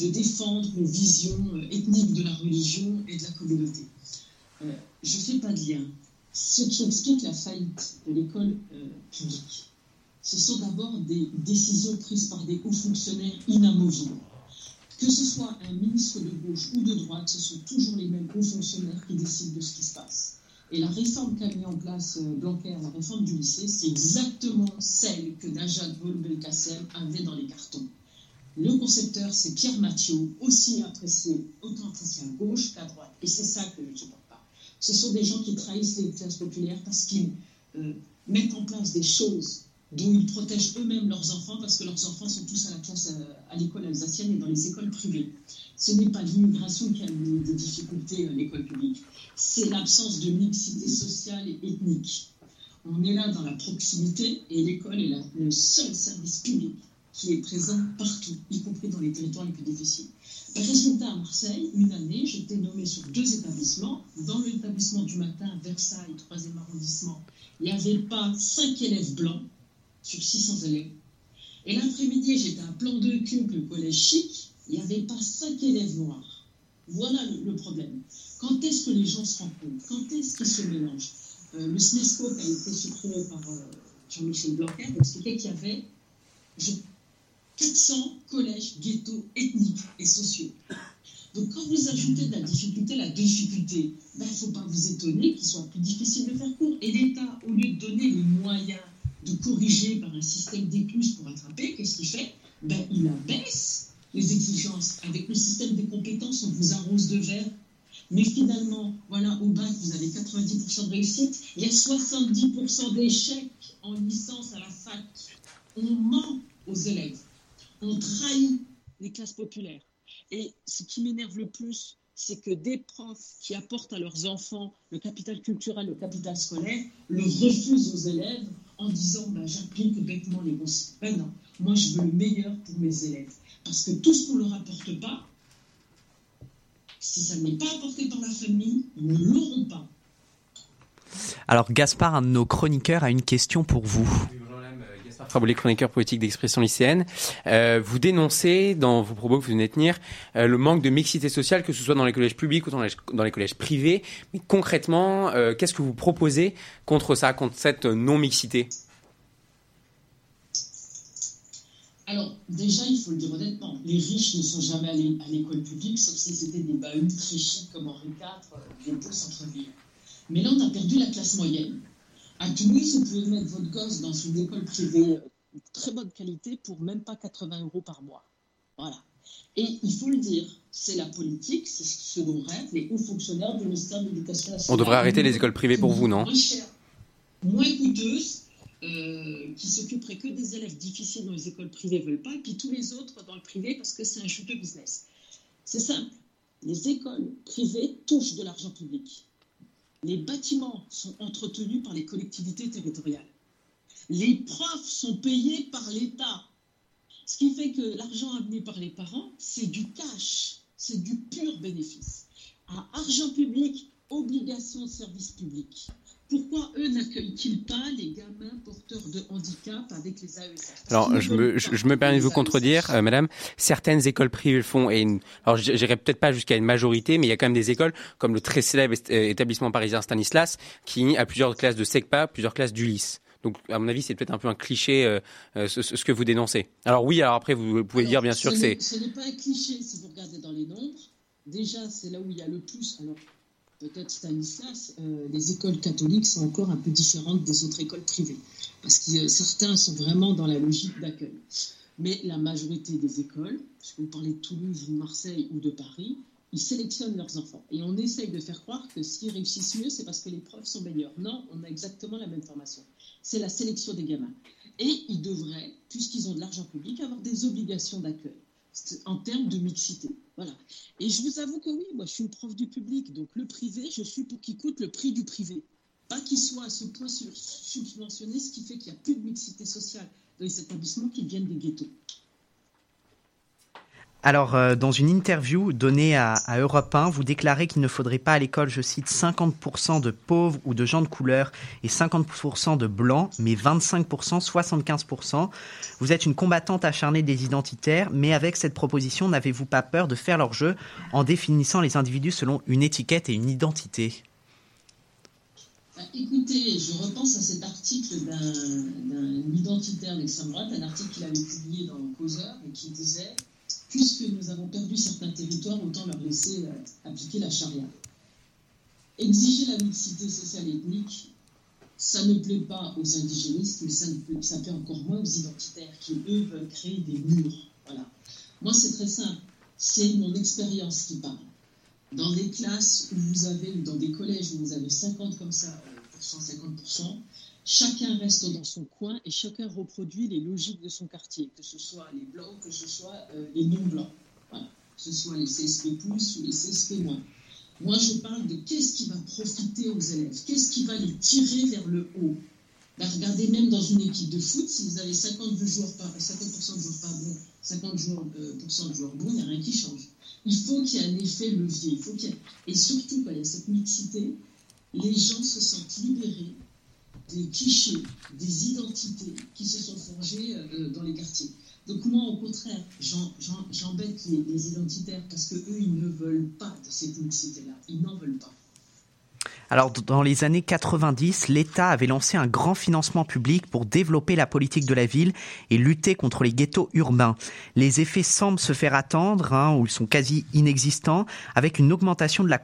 de, défendre une vision euh, ethnique de la religion et de la communauté. Euh, je ne fais pas de lien Ce qui explique la faillite de l'école euh, publique, ce sont d'abord des décisions prises par des hauts fonctionnaires inamovibles. Que ce soit un ministre de gauche ou de droite, ce sont toujours les mêmes hauts fonctionnaires qui décident de ce qui se passe. Et la réforme qu'a mis en place euh, Blanquer, la réforme du lycée, c'est exactement celle que Najat Vallaud-Belkacem avait dans les cartons. Le concepteur, c'est Pierre Mathieu, aussi apprécié, autant apprécié à gauche qu'à droite. Et c'est ça que je. Ce sont des gens qui trahissent les classes populaires parce qu'ils euh, mettent en place des choses dont ils protègent eux-mêmes leurs enfants parce que leurs enfants sont tous à la classe euh, à l'école alsacienne et dans les écoles privées. Ce n'est pas l'immigration qui a des difficultés à l'école publique, c'est l'absence de mixité sociale et ethnique. On est là dans la proximité et l'école est le seul service public qui est présent partout, y compris dans les territoires les plus difficiles. Résultat, à Marseille, une année, j'étais nommée sur deux établissements. Dans l'établissement du matin, Versailles, 3e arrondissement, il n'y avait pas cinq élèves blancs sur 600 élèves. Et l'après-midi, j'étais à plan de cube, le collège chic, il n'y avait pas cinq élèves noirs. Voilà le, problème. Quand est-ce que les gens se rencontrent Quand est-ce qu'ils se mélangent? Euh, Le SNESCOP a été supprimé par euh, Jean-Michel Blanquer, expliquait qu'il y avait 400 collèges ghettos ethniques et sociaux. Donc quand vous ajoutez de la difficulté la difficulté, il ben, ne faut pas vous étonner qu'il soit plus difficile de faire court. Et l'État, au lieu de donner les moyens de corriger par un système d'écluses pour attraper, qu'est-ce qu'il fait? Ben, Il abaisse les exigences. Avec le système des compétences, on vous arrose de verre. Mais finalement, voilà, au bac, vous avez 90% de réussite. Il y a 70% d'échecs en licence à la fac. On ment aux élèves. On trahit les classes populaires. Et ce qui m'énerve le plus, c'est que des profs qui apportent à leurs enfants le capital culturel, le capital scolaire, le refusent aux élèves en disant bah, j'applique bêtement les consignes. Ben non, moi je veux le meilleur pour mes élèves. Parce que tout ce qu'on ne leur apporte pas, si ça n'est pas apporté par la famille, ils ne l'auront pas. Alors Gaspard, un de nos chroniqueurs, a une question pour vous. Traboulet, chroniqueur politique d'expression lycéenne. Euh, vous dénoncez dans vos propos que vous venez de tenir euh, le manque de mixité sociale, que ce soit dans les collèges publics ou dans les, collèges privés. Mais concrètement, euh, qu'est-ce que vous proposez contre ça, contre cette non-mixité? Alors, déjà, il faut le dire honnêtement, les riches ne sont jamais allés à l'école publique, sauf si c'était des bahuts très chics comme Henri IV, des beaux centre-ville. Mais là, on a perdu la classe moyenne. À Toulouse, vous pouvez mettre votre gosse dans une école privée de très bonne qualité pour même pas 80 euros par mois. Voilà. Et il faut le dire, c'est la politique, c'est ce dont rêvent les hauts fonctionnaires du ministère de l'Éducation nationale. On devrait arrêter les écoles privées pour vous, non Moins chères, moins coûteuses, euh, qui s'occuperaient que des élèves difficiles dont les écoles privées ne veulent pas, et puis tous les autres dans le privé parce que c'est un juteux business. C'est simple. Les écoles privées touchent de l'argent public. Les bâtiments sont entretenus par les collectivités territoriales. Les profs sont payés par l'État. Ce qui fait que l'argent amené par les parents, c'est du cash, c'est du pur bénéfice. À argent public, obligation de service public pourquoi eux n'accueillent-ils pas les gamins porteurs de handicap avec les AESH Alors, je me, je, me permets de vous contredire, euh, madame. Certaines écoles privées le font, et une, alors j'irai peut-être pas jusqu'à une majorité, mais il y a quand même des écoles, comme le très célèbre euh, établissement parisien Stanislas, qui a plusieurs classes de SECPA, plusieurs classes d'ULIS. Donc, à mon avis, c'est peut-être un peu un cliché euh, ce, que vous dénoncez. Alors oui, alors après, vous pouvez dire bien sûr que c'est... Ce n'est pas un cliché si vous regardez dans les nombres. Déjà, c'est là où il y a le plus. Alors, peut-être Stanislas, euh, les écoles catholiques sont encore un peu différentes des autres écoles privées, parce que certains sont vraiment dans la logique d'accueil. Mais la majorité des écoles, si vous parlez de Toulouse ou de Marseille ou de Paris, ils sélectionnent leurs enfants. Et on essaye de faire croire que s'ils réussissent mieux, c'est parce que les profs sont meilleurs. Non, on a exactement la même formation. C'est la sélection des gamins. Et ils devraient, puisqu'ils ont de l'argent public, avoir des obligations d'accueil en termes de mixité. Voilà. Et je vous avoue que oui, moi je suis une prof du public, donc le privé, je suis pour qu'il coûte le prix du privé. Pas qu'il soit à ce point subventionné, ce qui fait qu'il n'y a plus de mixité sociale dans les établissements qui viennent des ghettos. Alors, euh, dans une interview donnée à, à Europe 1, vous déclarez qu'il ne faudrait pas à l'école, je cite, 50% de pauvres ou de gens de couleur et 50% de blancs, mais 25%, 75%. Vous êtes une combattante acharnée des identitaires, mais avec cette proposition, n'avez-vous pas peur de faire leur jeu en définissant les individus selon une étiquette et une identité? Bah, écoutez, je repense à cet article d'un identitaire d'extrême droite, un article qu'il avait publié dans Causeur et qui disait Puisque nous avons perdu certains territoires, autant leur laisser euh, appliquer la charia. Exiger la mixité sociale et ethnique, ça ne plaît pas aux indigénistes, mais ça, plaît, ça plaît encore moins aux identitaires qui, eux, veulent créer des murs. Voilà. Moi, c'est très simple. C'est mon expérience qui parle. Dans des classes où vous avez, ou dans des collèges où vous avez 50 comme ça, 50%, chacun reste dans son coin et chacun reproduit les logiques de son quartier, que ce soit les blancs, que ce soit euh, les non-blancs, que ce soit les CSP+, ou les CSP-. Moi, je parle de qu'est-ce qui va profiter aux élèves, qu'est-ce qui va les tirer vers le haut? Ben, regardez, même dans une équipe de foot, si vous avez 50, joueurs pas, 50% de joueurs pas bons, 50% euh, de joueurs bons, il n'y a rien qui change. Il faut qu'il y ait un effet levier. Il faut qu'il Et surtout, quand il y a cette mixité, les gens se sentent libérés des clichés, des identités qui se sont forgées euh, dans les quartiers. Donc moi, au contraire, j'embête les, identitaires parce qu'eux, ils ne veulent pas de cette mixité-là. Ils n'en veulent pas. Alors, dans les années 90, l'État avait lancé un grand financement public pour développer la politique de la ville et lutter contre les ghettos urbains. Les effets semblent se faire attendre, hein, ou ils sont quasi inexistants, avec une augmentation de la,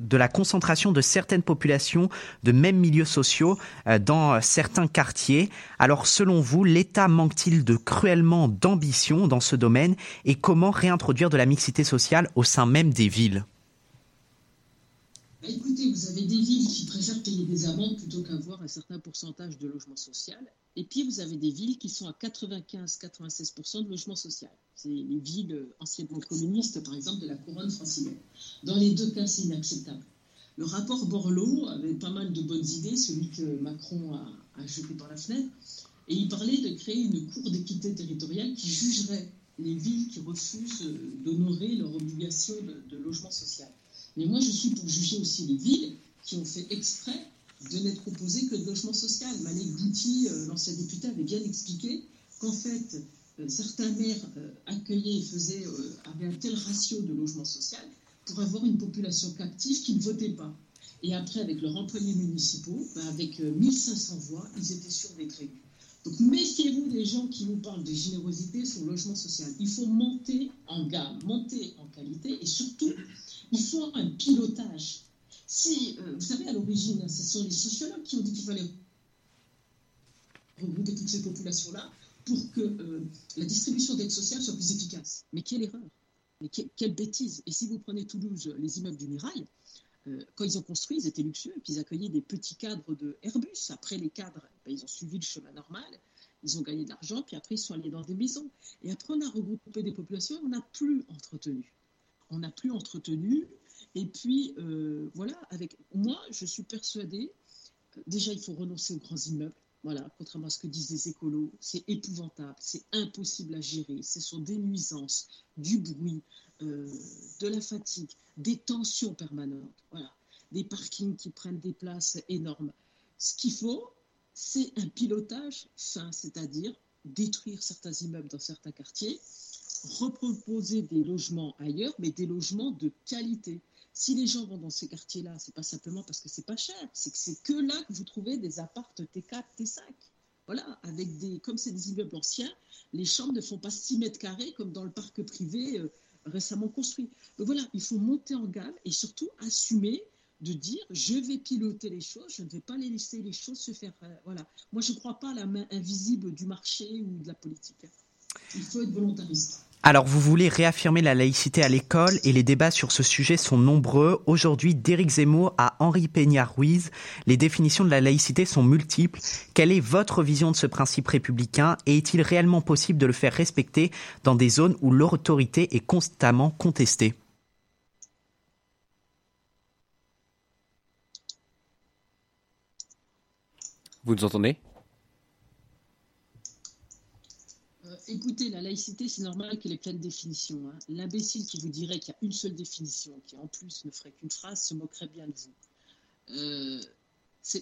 de la concentration de certaines populations de mêmes milieux sociaux euh, dans certains quartiers. Alors selon vous, l'État manque-t-il de cruellement d'ambition dans ce domaine et comment réintroduire de la mixité sociale au sein même des villes? Bah, écoutez, vous avez des villes qui préfèrent payer des amendes plutôt qu'avoir un certain pourcentage de logement social. Et puis, vous avez des villes qui sont à 95-96% de logement social. C'est les villes anciennement communistes, par exemple, de la couronne francilienne. Dans les deux cas, c'est inacceptable. Le rapport Borloo avait pas mal de bonnes idées, celui que Macron a, jeté par la fenêtre. Et il parlait de créer une cour d'équité territoriale qui jugerait les villes qui refusent d'honorer leur obligation de logement social. Mais moi, je suis pour juger aussi les villes qui ont fait exprès de n'être proposées que de logement social. Malek Gouti, euh, l'ancien député, avait bien expliqué qu'en fait, euh, certains maires euh, accueillaient et faisaient, avaient un tel ratio de logement social pour avoir une population captive qui ne votait pas. Et après, avec leurs employés municipaux, ben, avec 1500 voix, ils étaient sûrs d'être élus. Donc méfiez-vous des gens qui vous parlent de générosité sur le logement social. Il faut monter en gamme, monter en qualité et surtout, il faut un pilotage. Si, euh, vous savez, à l'origine, ce sont les sociologues qui ont dit qu'il fallait regrouper toutes ces populations-là pour que euh, la distribution d'aide sociale soit plus efficace. Mais quelle erreur Mais quelle bêtise Et si vous prenez Toulouse, les immeubles du Mirail, euh, quand ils ont construit, ils étaient luxueux, et puis ils accueillaient des petits cadres de Airbus. Après, les cadres, ben, ils ont suivi le chemin normal, ils ont gagné de l'argent, puis après, ils sont allés dans des maisons. Et après, on a regroupé des populations, on n'a plus entretenu. On n'a plus entretenu. Et puis, euh, voilà, avec moi, je suis persuadée, déjà, il faut renoncer aux grands immeubles. Voilà, contrairement à ce que disent les écolos, c'est épouvantable, c'est impossible à gérer, ce sont des nuisances, du bruit, euh, de la fatigue, des tensions permanentes, voilà, des parkings qui prennent des places énormes. Ce qu'il faut, c'est un pilotage fin, c'est-à-dire détruire certains immeubles dans certains quartiers, reproposer des logements ailleurs, mais des logements de qualité. Si les gens vont dans ces quartiers-là, c'est pas simplement parce que c'est pas cher, c'est que c'est que là que vous trouvez des appartes T4, T5. Voilà, avec des, comme c'est des immeubles anciens, les chambres ne font pas 6 mètres carrés comme dans le parc privé euh, récemment construit. Donc voilà, il faut monter en gamme et surtout assumer de dire je vais piloter les choses, je ne vais pas les laisser les choses se faire. Euh, voilà. Moi, je ne crois pas à la main invisible du marché ou de la politique. Il faut être volontariste. Alors, vous voulez réaffirmer la laïcité à l'école et les débats sur ce sujet sont nombreux. Aujourd'hui, d'Éric Zemmour à Henri Peña-Ruiz, les définitions de la laïcité sont multiples. Quelle est votre vision de ce principe républicain et est-il réellement possible de le faire respecter dans des zones où l'autorité est constamment contestée? Vous nous entendez Écoutez, la laïcité, c'est normal qu'elle ait plein de définitions. Hein. L'imbécile qui vous dirait qu'il y a une seule définition, qui en plus ne ferait qu'une phrase, se moquerait bien de vous. Euh,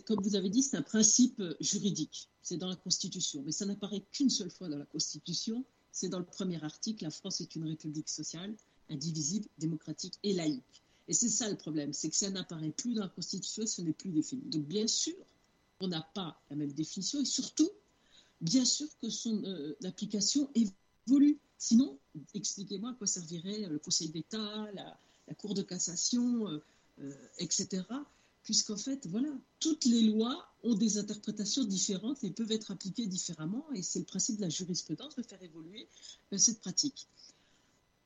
comme vous avez dit, c'est un principe juridique. C'est dans la Constitution. Mais ça n'apparaît qu'une seule fois dans la Constitution. C'est dans le premier article. La France est une république sociale, indivisible, démocratique et laïque. Et c'est ça le problème, c'est que ça n'apparaît plus dans la Constitution, ce n'est plus défini. Donc bien sûr, on n'a pas la même définition et surtout, bien sûr que son euh, l'application évolue. Sinon, expliquez-moi à quoi servirait le Conseil d'État, la, Cour de cassation, euh, euh, etc. Puisqu'en fait, voilà, toutes les lois ont des interprétations différentes et peuvent être appliquées différemment. Et c'est le principe de la jurisprudence de faire évoluer cette pratique.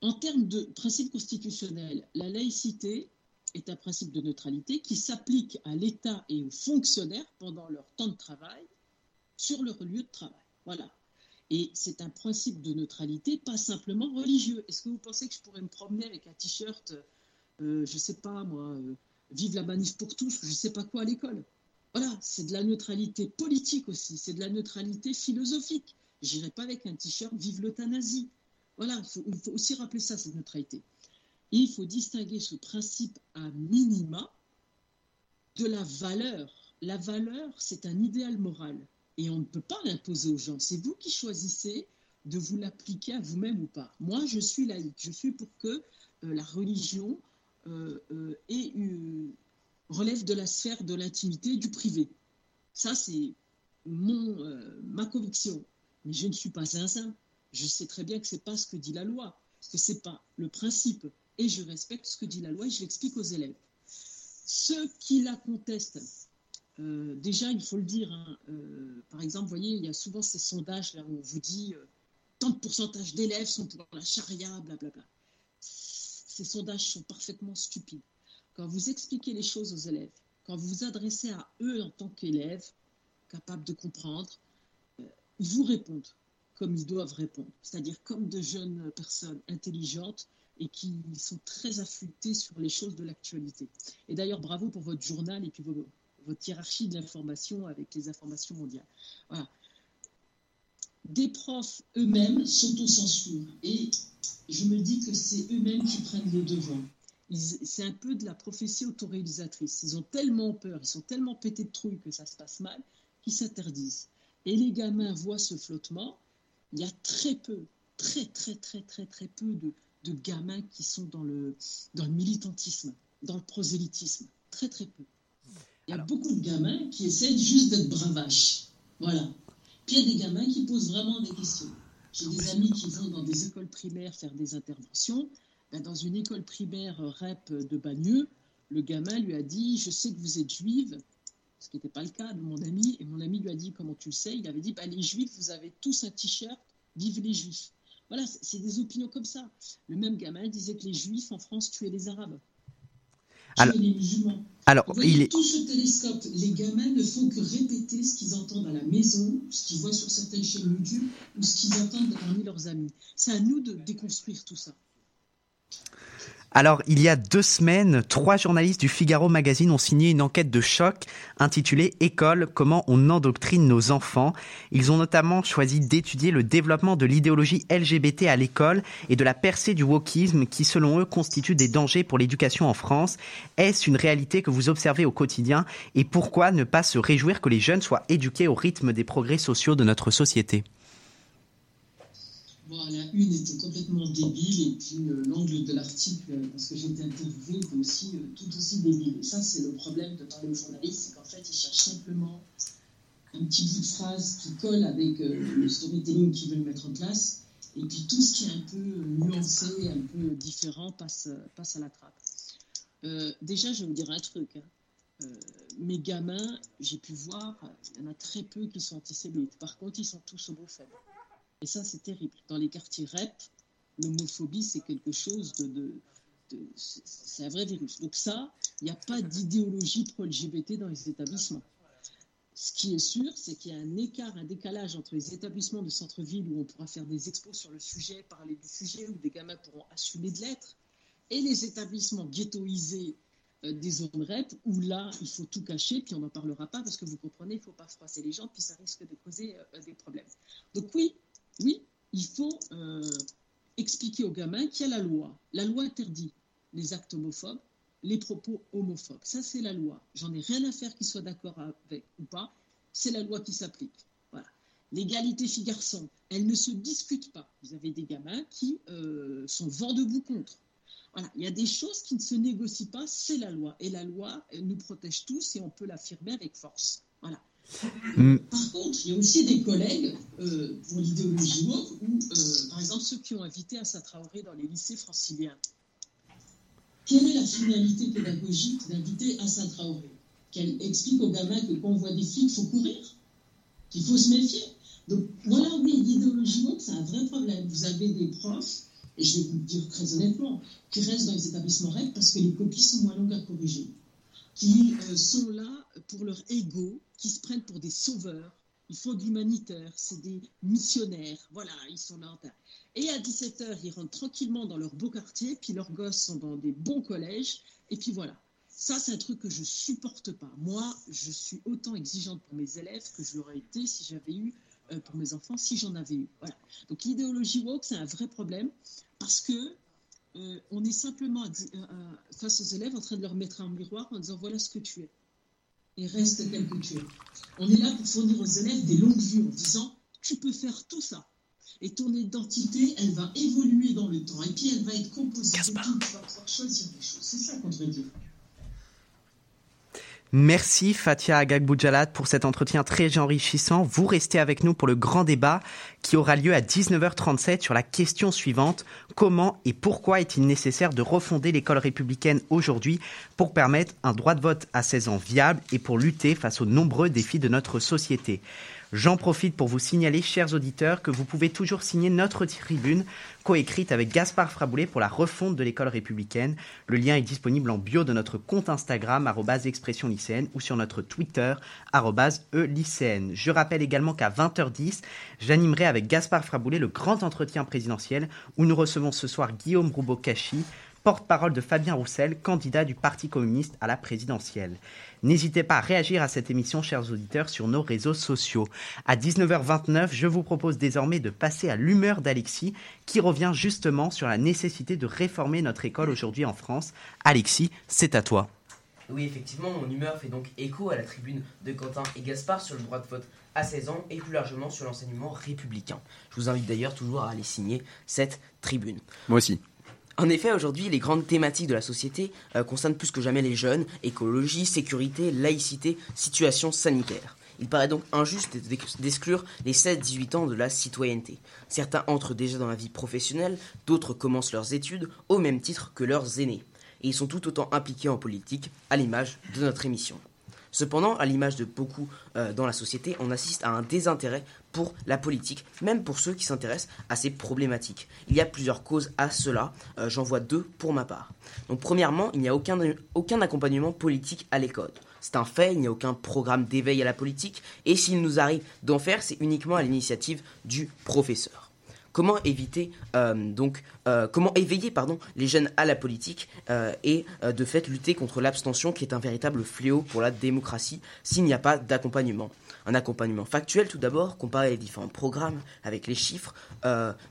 En termes de principe constitutionnel, la laïcité est un principe de neutralité qui s'applique à l'État et aux fonctionnaires pendant leur temps de travail sur leur lieu de travail. Voilà. Et c'est un principe de neutralité, pas simplement religieux. Est-ce que vous pensez que je pourrais me promener avec un t-shirt, euh, je ne sais pas moi, euh, vive la manif pour tous, je ne sais pas quoi à l'école? Voilà, c'est de la neutralité politique aussi, c'est de la neutralité philosophique. J'irai pas avec un t-shirt vive l'euthanasie. Voilà, il faut, aussi rappeler ça, cette neutralité. Et il faut distinguer ce principe à minima de la valeur. La valeur, c'est un idéal moral et on ne peut pas l'imposer aux gens. C'est vous qui choisissez de vous l'appliquer à vous-même ou pas. Moi, je suis laïque. Je suis pour que euh, la religion euh, euh, relève de la sphère de l'intimité, du privé. Ça, c'est ma conviction. Mais je ne suis pas saint je sais très bien que ce n'est pas ce que dit la loi, que ce n'est pas le principe. Et je respecte ce que dit la loi et je l'explique aux élèves. Ceux qui la contestent, euh, déjà, il faut le dire, hein, euh, par exemple, vous voyez, il y a souvent ces sondages là où on vous dit euh, tant de pourcentage d'élèves sont pour la charia, blablabla. Ces sondages sont parfaitement stupides. Quand vous expliquez les choses aux élèves, quand vous vous adressez à eux en tant qu'élèves, capables de comprendre, ils vous répondent comme ils doivent répondre, c'est-à-dire comme de jeunes personnes intelligentes et qui sont très affûtées sur les choses de l'actualité. Et d'ailleurs, bravo pour votre journal et puis votre hiérarchie de l'information avec les informations mondiales. Voilà. Des profs eux-mêmes s'autocensurent et je me dis que c'est eux-mêmes qui prennent le devant. C'est un peu de la prophétie autoréalisatrice. Ils ont tellement peur, ils sont tellement pétés de trouille que ça se passe mal, qu'ils s'interdisent. Et les gamins voient ce flottement il y a très peu, très très très très très peu de, gamins qui sont dans le militantisme, dans le prosélytisme. Très très peu. Il y a beaucoup de gamins qui essaient juste d'être bravaches. Voilà. Puis il y a des gamins qui posent vraiment des questions. J'ai des amis qui vont dans des écoles primaires faire des interventions. Ben, dans une école primaire REP de Bagneux, le gamin lui a dit Je sais que vous êtes juive, ce qui n'était pas le cas de mon ami. Et mon ami lui a dit, comment tu le sais? Il avait dit, bah, les juifs, vous avez tous un t-shirt, vive les juifs. Voilà, c'est des opinions comme ça. Le même gamin disait que les juifs en France tuaient les arabes. Alors, les musulmans. Alors, il est... tout ce télescope, les gamins ne font que répéter ce qu'ils entendent à la maison, ce qu'ils voient sur certaines chaînes YouTube ou ce qu'ils entendent parmi leurs amis. C'est à nous de déconstruire tout ça. Alors, il y a deux semaines, trois journalistes du Figaro Magazine ont signé une enquête de choc intitulée École, comment on endoctrine nos enfants. Ils ont notamment choisi d'étudier le développement de l'idéologie LGBT à l'école et de la percée du wokisme qui, selon eux, constitue des dangers pour l'éducation en France. Est-ce une réalité que vous observez au quotidien et pourquoi ne pas se réjouir que les jeunes soient éduqués au rythme des progrès sociaux de notre société? La une était complètement débile et puis euh, l'angle de l'article, euh, parce que j'ai été interviewé, était aussi euh, tout aussi débile. Et ça, c'est le problème de parler aux journalistes, c'est qu'en fait, ils cherchent simplement un petit bout de phrase qui colle avec le storytelling qu'ils veulent mettre en place. Et puis tout ce qui est un peu nuancé, un peu différent passe, passe à la trappe. déjà, je vais vous dire un truc. Hein. mes gamins, j'ai pu voir, il y en a très peu qui sont antisémites. Par contre, ils sont tous homophobes. Et ça, c'est terrible. Dans les quartiers REP, l'homophobie, c'est quelque chose de. c'est un vrai virus. Donc, ça, il n'y a pas d'idéologie pro-LGBT dans les établissements. Ce qui est sûr, c'est qu'il y a un écart, un décalage entre les établissements de centre-ville où on pourra faire des expos sur le sujet, parler du sujet, où des gamins pourront assumer de l'être, et les établissements ghettoisés euh, des zones REP, où là, il faut tout cacher, puis on n'en parlera pas, parce que vous comprenez, il ne faut pas froisser les gens, puis ça risque de causer euh, des problèmes. Donc oui, oui, il faut euh, expliquer aux gamins qu'il y a la loi. La loi interdit les actes homophobes, les propos homophobes. Ça, c'est la loi. J'en ai rien à faire qu'ils soient d'accord avec ou pas. C'est la loi qui s'applique. L'égalité filles-garçons, elle ne se discute pas. Vous avez des gamins qui euh, sont vent debout contre. Voilà, il y a des choses qui ne se négocient pas, c'est la loi. Et la loi nous protège tous et on peut l'affirmer avec force. Voilà. Mm. Par contre, il y a aussi des collègues euh, pour l'idéologie woke, ou euh, par exemple ceux qui ont invité Assa Traoré dans les lycées franciliens. Quelle est la finalité pédagogique d'inviter Assa Traoré Qu'elle explique aux gamins que quand on voit des filles, il faut courir, qu'il faut se méfier. Donc voilà, oui, l'idéologie woke, c'est un vrai problème. Vous avez des profs, et je vais vous le dire très honnêtement, qui restent dans les établissements règles parce que les copies sont moins longues à corriger, qui euh, sont là pour leur ego, qui se prennent pour des sauveurs, ils font de l'humanitaire, c'est des missionnaires, voilà, ils sont là. Et à 17h, ils rentrent tranquillement dans leur beau quartier, puis leurs gosses sont dans des bons collèges, et puis voilà. Ça, c'est un truc que je supporte pas. Moi, je suis autant exigeante pour mes élèves que je l'aurais été si j'avais eu euh, pour mes enfants, si j'en avais eu. Voilà. Donc l'idéologie woke, c'est un vrai problème parce que euh, on est simplement euh, face aux élèves en train de leur mettre un miroir en disant voilà ce que tu es et reste tel que tu es. On est là pour fournir aux élèves des longues vues en disant tu peux faire tout ça. Et ton identité, elle va évoluer dans le temps. Et puis elle va être composée de tout. Tu vas pouvoir choisir des choses. C'est ça qu'on devrait dire. Merci Fatia Agagboudjalat pour cet entretien très enrichissant. Vous restez avec nous pour le grand débat qui aura lieu à 19h37 sur la question suivante. Comment et pourquoi est-il nécessaire de refonder l'école républicaine aujourd'hui pour permettre un droit de vote à 16 ans viable et pour lutter face aux nombreux défis de notre société? J'en profite pour vous signaler, chers auditeurs, que vous pouvez toujours signer notre tribune coécrite avec Gaspard Fraboulet pour la refonte de l'école républicaine. Le lien est disponible en bio de notre compte Instagram, expression lycéenne, ou sur notre Twitter, e-lycéenne. Je rappelle également qu'à 20h10, j'animerai avec Gaspard Fraboulet le grand entretien présidentiel où nous recevons ce soir Guillaume Roubaud-Cachi, porte-parole de Fabien Roussel, candidat du Parti communiste à la présidentielle. N'hésitez pas à réagir à cette émission, chers auditeurs, sur nos réseaux sociaux. À 19h29, je vous propose désormais de passer à l'humeur d'Alexis, qui revient justement sur la nécessité de réformer notre école aujourd'hui en France. Alexis, c'est à toi. Oui, effectivement, mon humeur fait donc écho à la tribune de Quentin et Gaspard sur le droit de vote à 16 ans et plus largement sur l'enseignement républicain. Je vous invite d'ailleurs toujours à aller signer cette tribune. Moi aussi. En effet, aujourd'hui, les grandes thématiques de la société euh, concernent plus que jamais les jeunes, écologie, sécurité, laïcité, situation sanitaire. Il paraît donc injuste d'exclure les 16-18 ans de la citoyenneté. Certains entrent déjà dans la vie professionnelle, d'autres commencent leurs études au même titre que leurs aînés. Et ils sont tout autant impliqués en politique, à l'image de notre émission. Cependant, à l'image de beaucoup euh, dans la société, on assiste à un désintérêt pour la politique, même pour ceux qui s'intéressent à ces problématiques. Il y a plusieurs causes à cela, euh, j'en vois deux pour ma part. Donc premièrement, il n'y a aucun, aucun accompagnement politique à l'école. C'est un fait, il n'y a aucun programme d'éveil à la politique, et s'il nous arrive d'en faire, c'est uniquement à l'initiative du professeur. Comment éviter euh, donc euh, comment éveiller pardon les jeunes à la politique euh, et de fait lutter contre l'abstention qui est un véritable fléau pour la démocratie s'il n'y a pas d'accompagnement. Un accompagnement factuel tout d'abord, comparer les différents programmes avec les chiffres,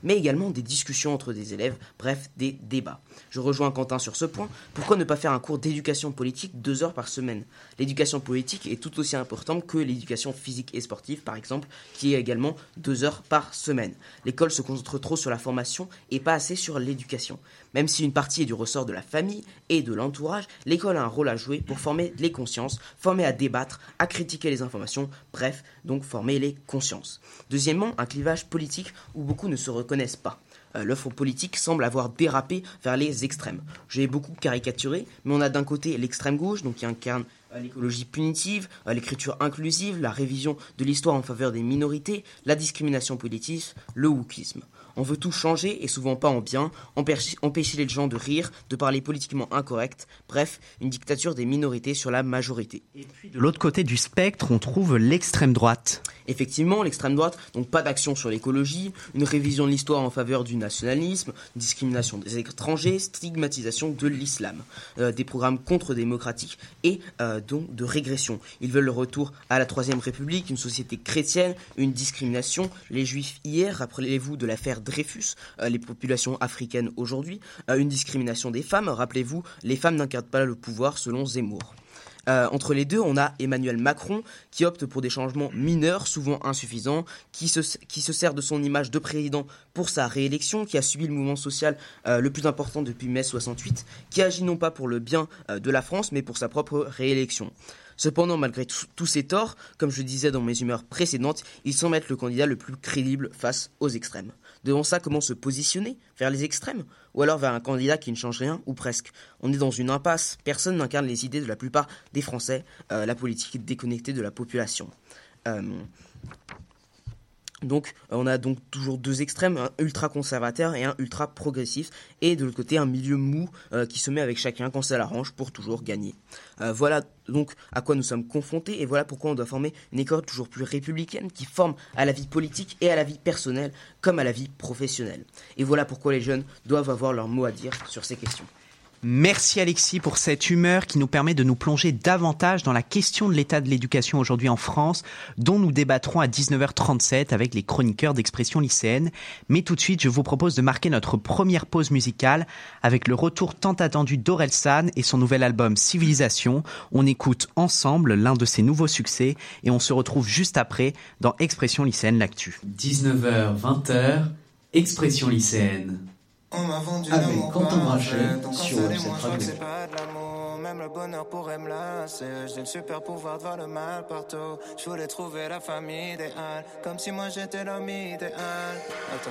mais également des discussions entre des élèves, bref des débats. Je rejoins Quentin sur ce point. Pourquoi ne pas faire un cours d'éducation politique deux heures par semaine? L'éducation politique est tout aussi importante que l'éducation physique et sportive, par exemple, qui est également deux heures par semaine. L'école se concentre trop sur la formation et pas assez sur l'éducation. Même si une partie est du ressort de la famille et de l'entourage, l'école a un rôle à jouer pour former les consciences, former à débattre, à critiquer les informations, bref, donc former les consciences. Deuxièmement, un clivage politique où beaucoup ne se reconnaissent pas. Euh, l'offre politique semble avoir dérapé vers les extrêmes. J'ai beaucoup caricaturé, mais on a d'un côté l'extrême gauche, donc qui incarne l'écologie punitive, euh, l'écriture inclusive, la révision de l'histoire en faveur des minorités, la discrimination politique, le wokisme. On veut tout changer et souvent pas en bien, empêcher les gens de rire, de parler politiquement incorrect, bref, une dictature des minorités sur la majorité. Et puis de l'autre côté du spectre, on trouve l'extrême droite. Effectivement, l'extrême droite, donc pas d'action sur l'écologie, une révision de l'histoire en faveur du nationalisme, discrimination des étrangers, stigmatisation de l'islam, euh, des programmes contre-démocratiques et euh, donc de régression. Ils veulent le retour à la Troisième République, une société chrétienne, une discrimination. Les juifs hier, rappelez-vous de l'affaire Dreyfus, euh, les populations africaines aujourd'hui, une discrimination des femmes. Rappelez-vous, les femmes n'incarnent pas le pouvoir selon Zemmour. Euh, entre les deux, on a Emmanuel Macron qui opte pour des changements mineurs, souvent insuffisants, qui se, sert de son image de président pour sa réélection, qui a subi le mouvement social euh, le plus important depuis mai 68, qui agit non pas pour le bien euh, de la France, mais pour sa propre réélection. Cependant, malgré tous ces torts, comme je disais dans mes humeurs précédentes, il semble être le candidat le plus crédible face aux extrêmes. Devant ça, comment se positionner? Vers les extrêmes? Ou alors vers un candidat qui ne change rien, ou presque? On est dans une impasse, personne n'incarne les idées de la plupart des Français, euh, la politique déconnectée de la population. Euh, donc euh, on a donc toujours deux extrêmes, un ultra conservateur et un ultra progressif, et de l'autre côté un milieu mou euh, qui se met avec chacun quand ça l'arrange pour toujours gagner. Euh, voilà donc à quoi nous sommes confrontés et voilà pourquoi on doit former une école toujours plus républicaine qui forme à la vie politique et à la vie personnelle comme à la vie professionnelle. Et voilà pourquoi les jeunes doivent avoir leur mot à dire sur ces questions. Merci Alexis pour cette humeur qui nous permet de nous plonger davantage dans la question de l'état de l'éducation aujourd'hui en France, dont nous débattrons à 19h37 avec les chroniqueurs d'expression lycéenne. Mais tout de suite, je vous propose de marquer notre première pause musicale avec le retour tant attendu d'Orelsan et son nouvel album Civilisation. On écoute ensemble l'un de ses nouveaux succès et on se retrouve juste après dans Expression lycéenne l'actu. 19h, 20h, Expression lycéenne. On m'a vendu l'amour parfait. Brachet Donc sur cette je crois radio. que c'est pas de l'amour. Même le bonheur pourrait me lasser. J'ai le super pouvoir de voir le mal partout. Je voulais trouver la famille idéale. Comme si moi j'étais l'homme idéal. Attends.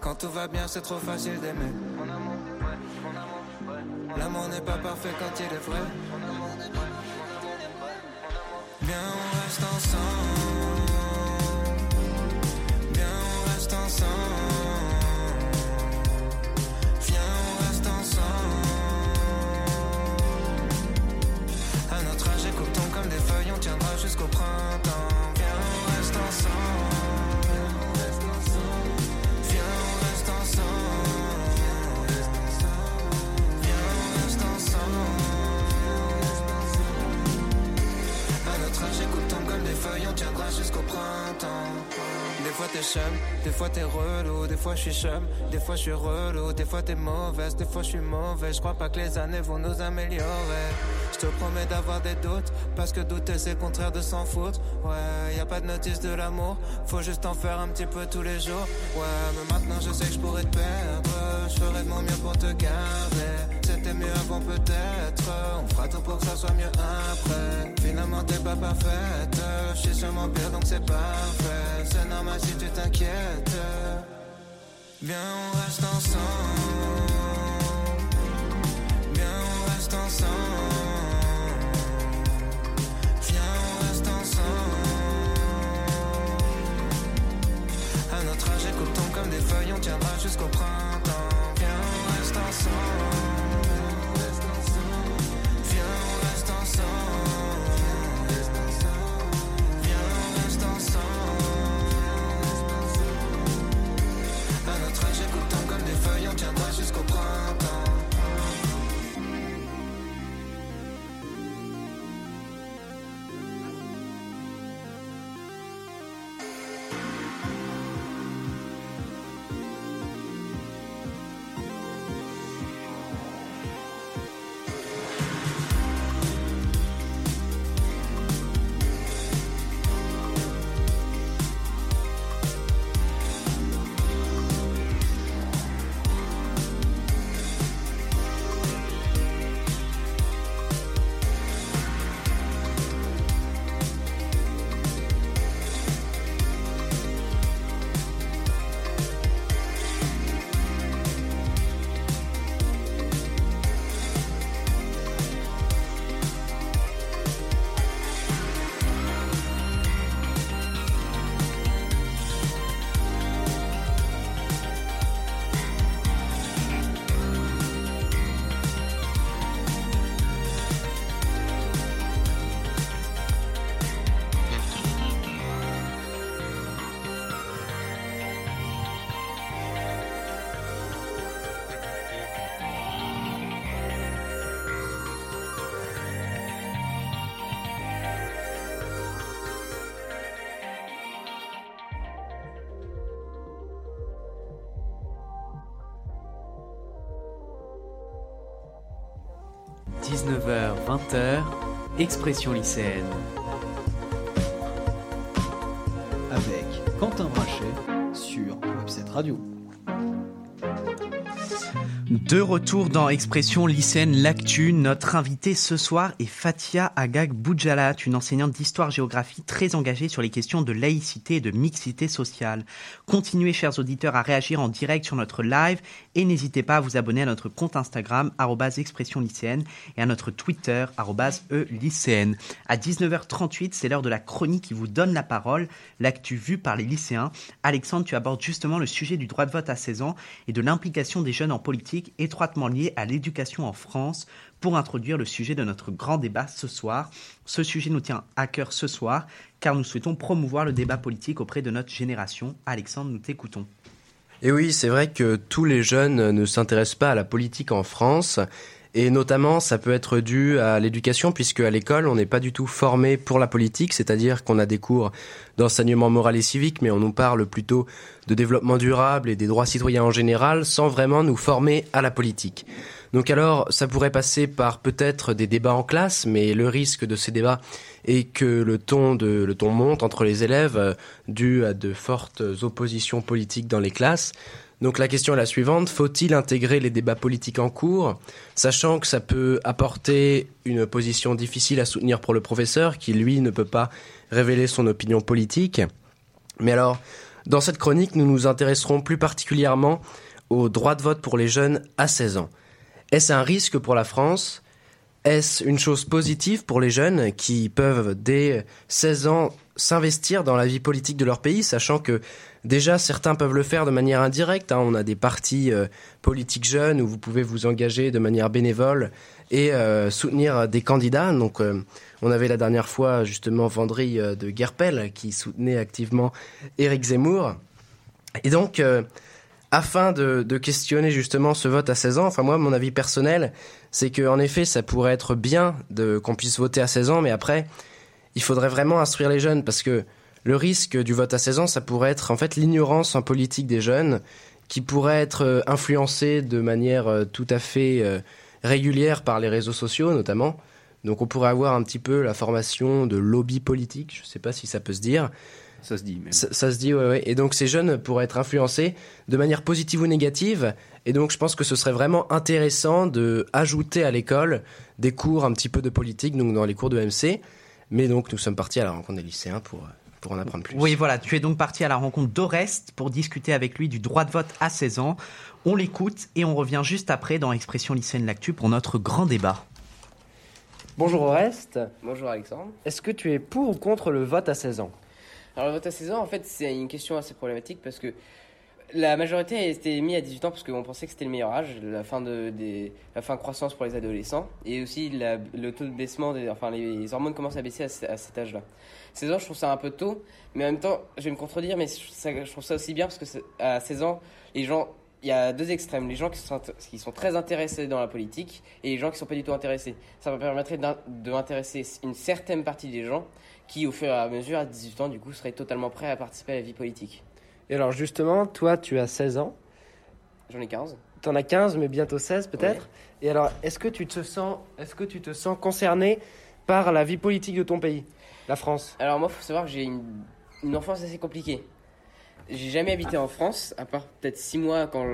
quand tout va bien, c'est trop facile d'aimer. L'amour n'est pas parfait quand il est vrai. Viens, on reste ensemble. Viens, on reste ensemble. On tiendra jusqu'au printemps. Des fois t'es chum, des fois t'es relou, des fois je suis chum, des fois je suis relou, des fois t'es mauvaise, des fois je suis mauvais. Je crois pas que les années vont nous améliorer. Je te promets d'avoir des doutes, parce que douter c'est contraire de s'en foutre. Ouais, y a pas de notice de l'amour, faut juste en faire un petit peu tous les jours. Ouais, mais maintenant je sais que je pourrais te perdre, je ferai de mon mieux pour te garder. Mieux avant peut-être, on fera tout pour que ça soit mieux après. Finalement t'es pas parfaite, je suis sûrement pire donc c'est parfait. C'est normal si tu t'inquiètes. Viens, on reste ensemble. Viens, on reste ensemble. Viens, on reste ensemble. À notre âge, écoutons comme des feuilles, on tiendra jusqu'au printemps. Viens, on reste ensemble. 19h-20h, Expression lycéenne. De retour dans Expression lycéenne L'actu, notre invitée ce soir est Fatia Agag Boudjalat, une enseignante d'histoire-géographie très engagée sur les questions de laïcité et de mixité sociale. Continuez, chers auditeurs, à réagir en direct sur notre live et n'hésitez pas à vous abonner à notre compte Instagram, expression lycéenne, et à notre Twitter, e lycéenne. À 19h38, c'est l'heure de la chronique qui vous donne la parole, l'actu vue par les lycéens. Alexandre, tu abordes justement le sujet du droit de vote à 16 ans et de l'implication des jeunes en politique étroitement liée à l'éducation en France pour introduire le sujet de notre grand débat ce soir. Ce sujet nous tient à cœur ce soir car nous souhaitons promouvoir le débat politique auprès de notre génération. Alexandre, nous t'écoutons. Et oui, c'est vrai que tous les jeunes ne s'intéressent pas à la politique en France. Et notamment, ça peut être dû à l'éducation, puisque à l'école, on n'est pas du tout formé pour la politique, c'est-à-dire qu'on a des cours d'enseignement moral et civique, mais on nous parle plutôt de développement durable et des droits citoyens en général, sans vraiment nous former à la politique. Donc alors, ça pourrait passer par peut-être des débats en classe, mais le risque de ces débats est que le ton, de, le ton monte entre les élèves, euh, dû à de fortes oppositions politiques dans les classes. Donc la question est la suivante, faut-il intégrer les débats politiques en cours, sachant que ça peut apporter une position difficile à soutenir pour le professeur, qui lui ne peut pas révéler son opinion politique? Mais alors, dans cette chronique, nous nous intéresserons plus particulièrement au droit de vote pour les jeunes à 16 ans. Est-ce un risque pour la France? Est-ce une chose positive pour les jeunes qui peuvent dès 16 ans s'investir dans la vie politique de leur pays, sachant que déjà certains peuvent le faire de manière indirecte. Hein. On a des partis euh, politiques jeunes où vous pouvez vous engager de manière bénévole et euh, soutenir des candidats. Donc euh, on avait la dernière fois justement Vendry de Guerpel qui soutenait activement Éric Zemmour. Et donc afin de, de, questionner justement ce vote à 16 ans, enfin moi mon avis personnel, c'est que en effet ça pourrait être bien de qu'on puisse voter à 16 ans, mais après il faudrait vraiment instruire les jeunes parce que le risque du vote à 16 ans, ça pourrait être en fait l'ignorance en politique des jeunes qui pourrait être euh, influencée de manière euh, tout à fait euh, régulière par les réseaux sociaux notamment. Donc on pourrait avoir un petit peu la formation de lobby politique, je ne sais pas si ça peut se dire. Ça se dit même. Ça, se dit, ouais, ouais. Et donc ces jeunes pourraient être influencés de manière positive ou négative. Et donc je pense que ce serait vraiment intéressant de ajouter à l'école des cours un petit peu de politique, donc dans les cours de MC. Mais donc nous sommes partis à la rencontre des lycéens pour, pour en apprendre plus. Oui, voilà, tu es donc parti à la rencontre d'Orest pour discuter avec lui du droit de vote à 16 ans. On l'écoute et on revient juste après dans Expression lycéenne L'actu pour notre grand débat. Bonjour Orest. Bonjour Alexandre. Est-ce que tu es pour ou contre le vote à 16 ans? Alors le vote à 16 ans, en fait, c'est une question assez problématique parce que la majorité a été mise à 18 ans parce qu'on pensait que c'était le meilleur âge, la fin de des, la fin de croissance pour les adolescents et aussi le taux de baissement, des, enfin les hormones commencent à baisser à, cet âge-là. 16 ans, je trouve ça un peu tôt, mais en même temps, je vais me contredire, mais je trouve ça aussi bien parce que à 16 ans, les gens, il y a deux extrêmes, les gens qui sont, qui sont très intéressés dans la politique et les gens qui sont pas du tout intéressés. Ça me permettrait d'intéresser une certaine partie des gens qui, au fur et à mesure, à 18 ans, du coup, seraient totalement prêts à participer à la vie politique. Et alors justement, toi, tu as 16 ans. J'en ai 15. en as 15, mais bientôt 16 peut-être. Et alors, est-ce que tu te sens, est-ce que tu te sens concerné par la vie politique de ton pays, la France Alors moi, il faut savoir que j'ai une, une enfance assez compliquée. J'ai jamais habité en France, à part peut-être 6 mois quand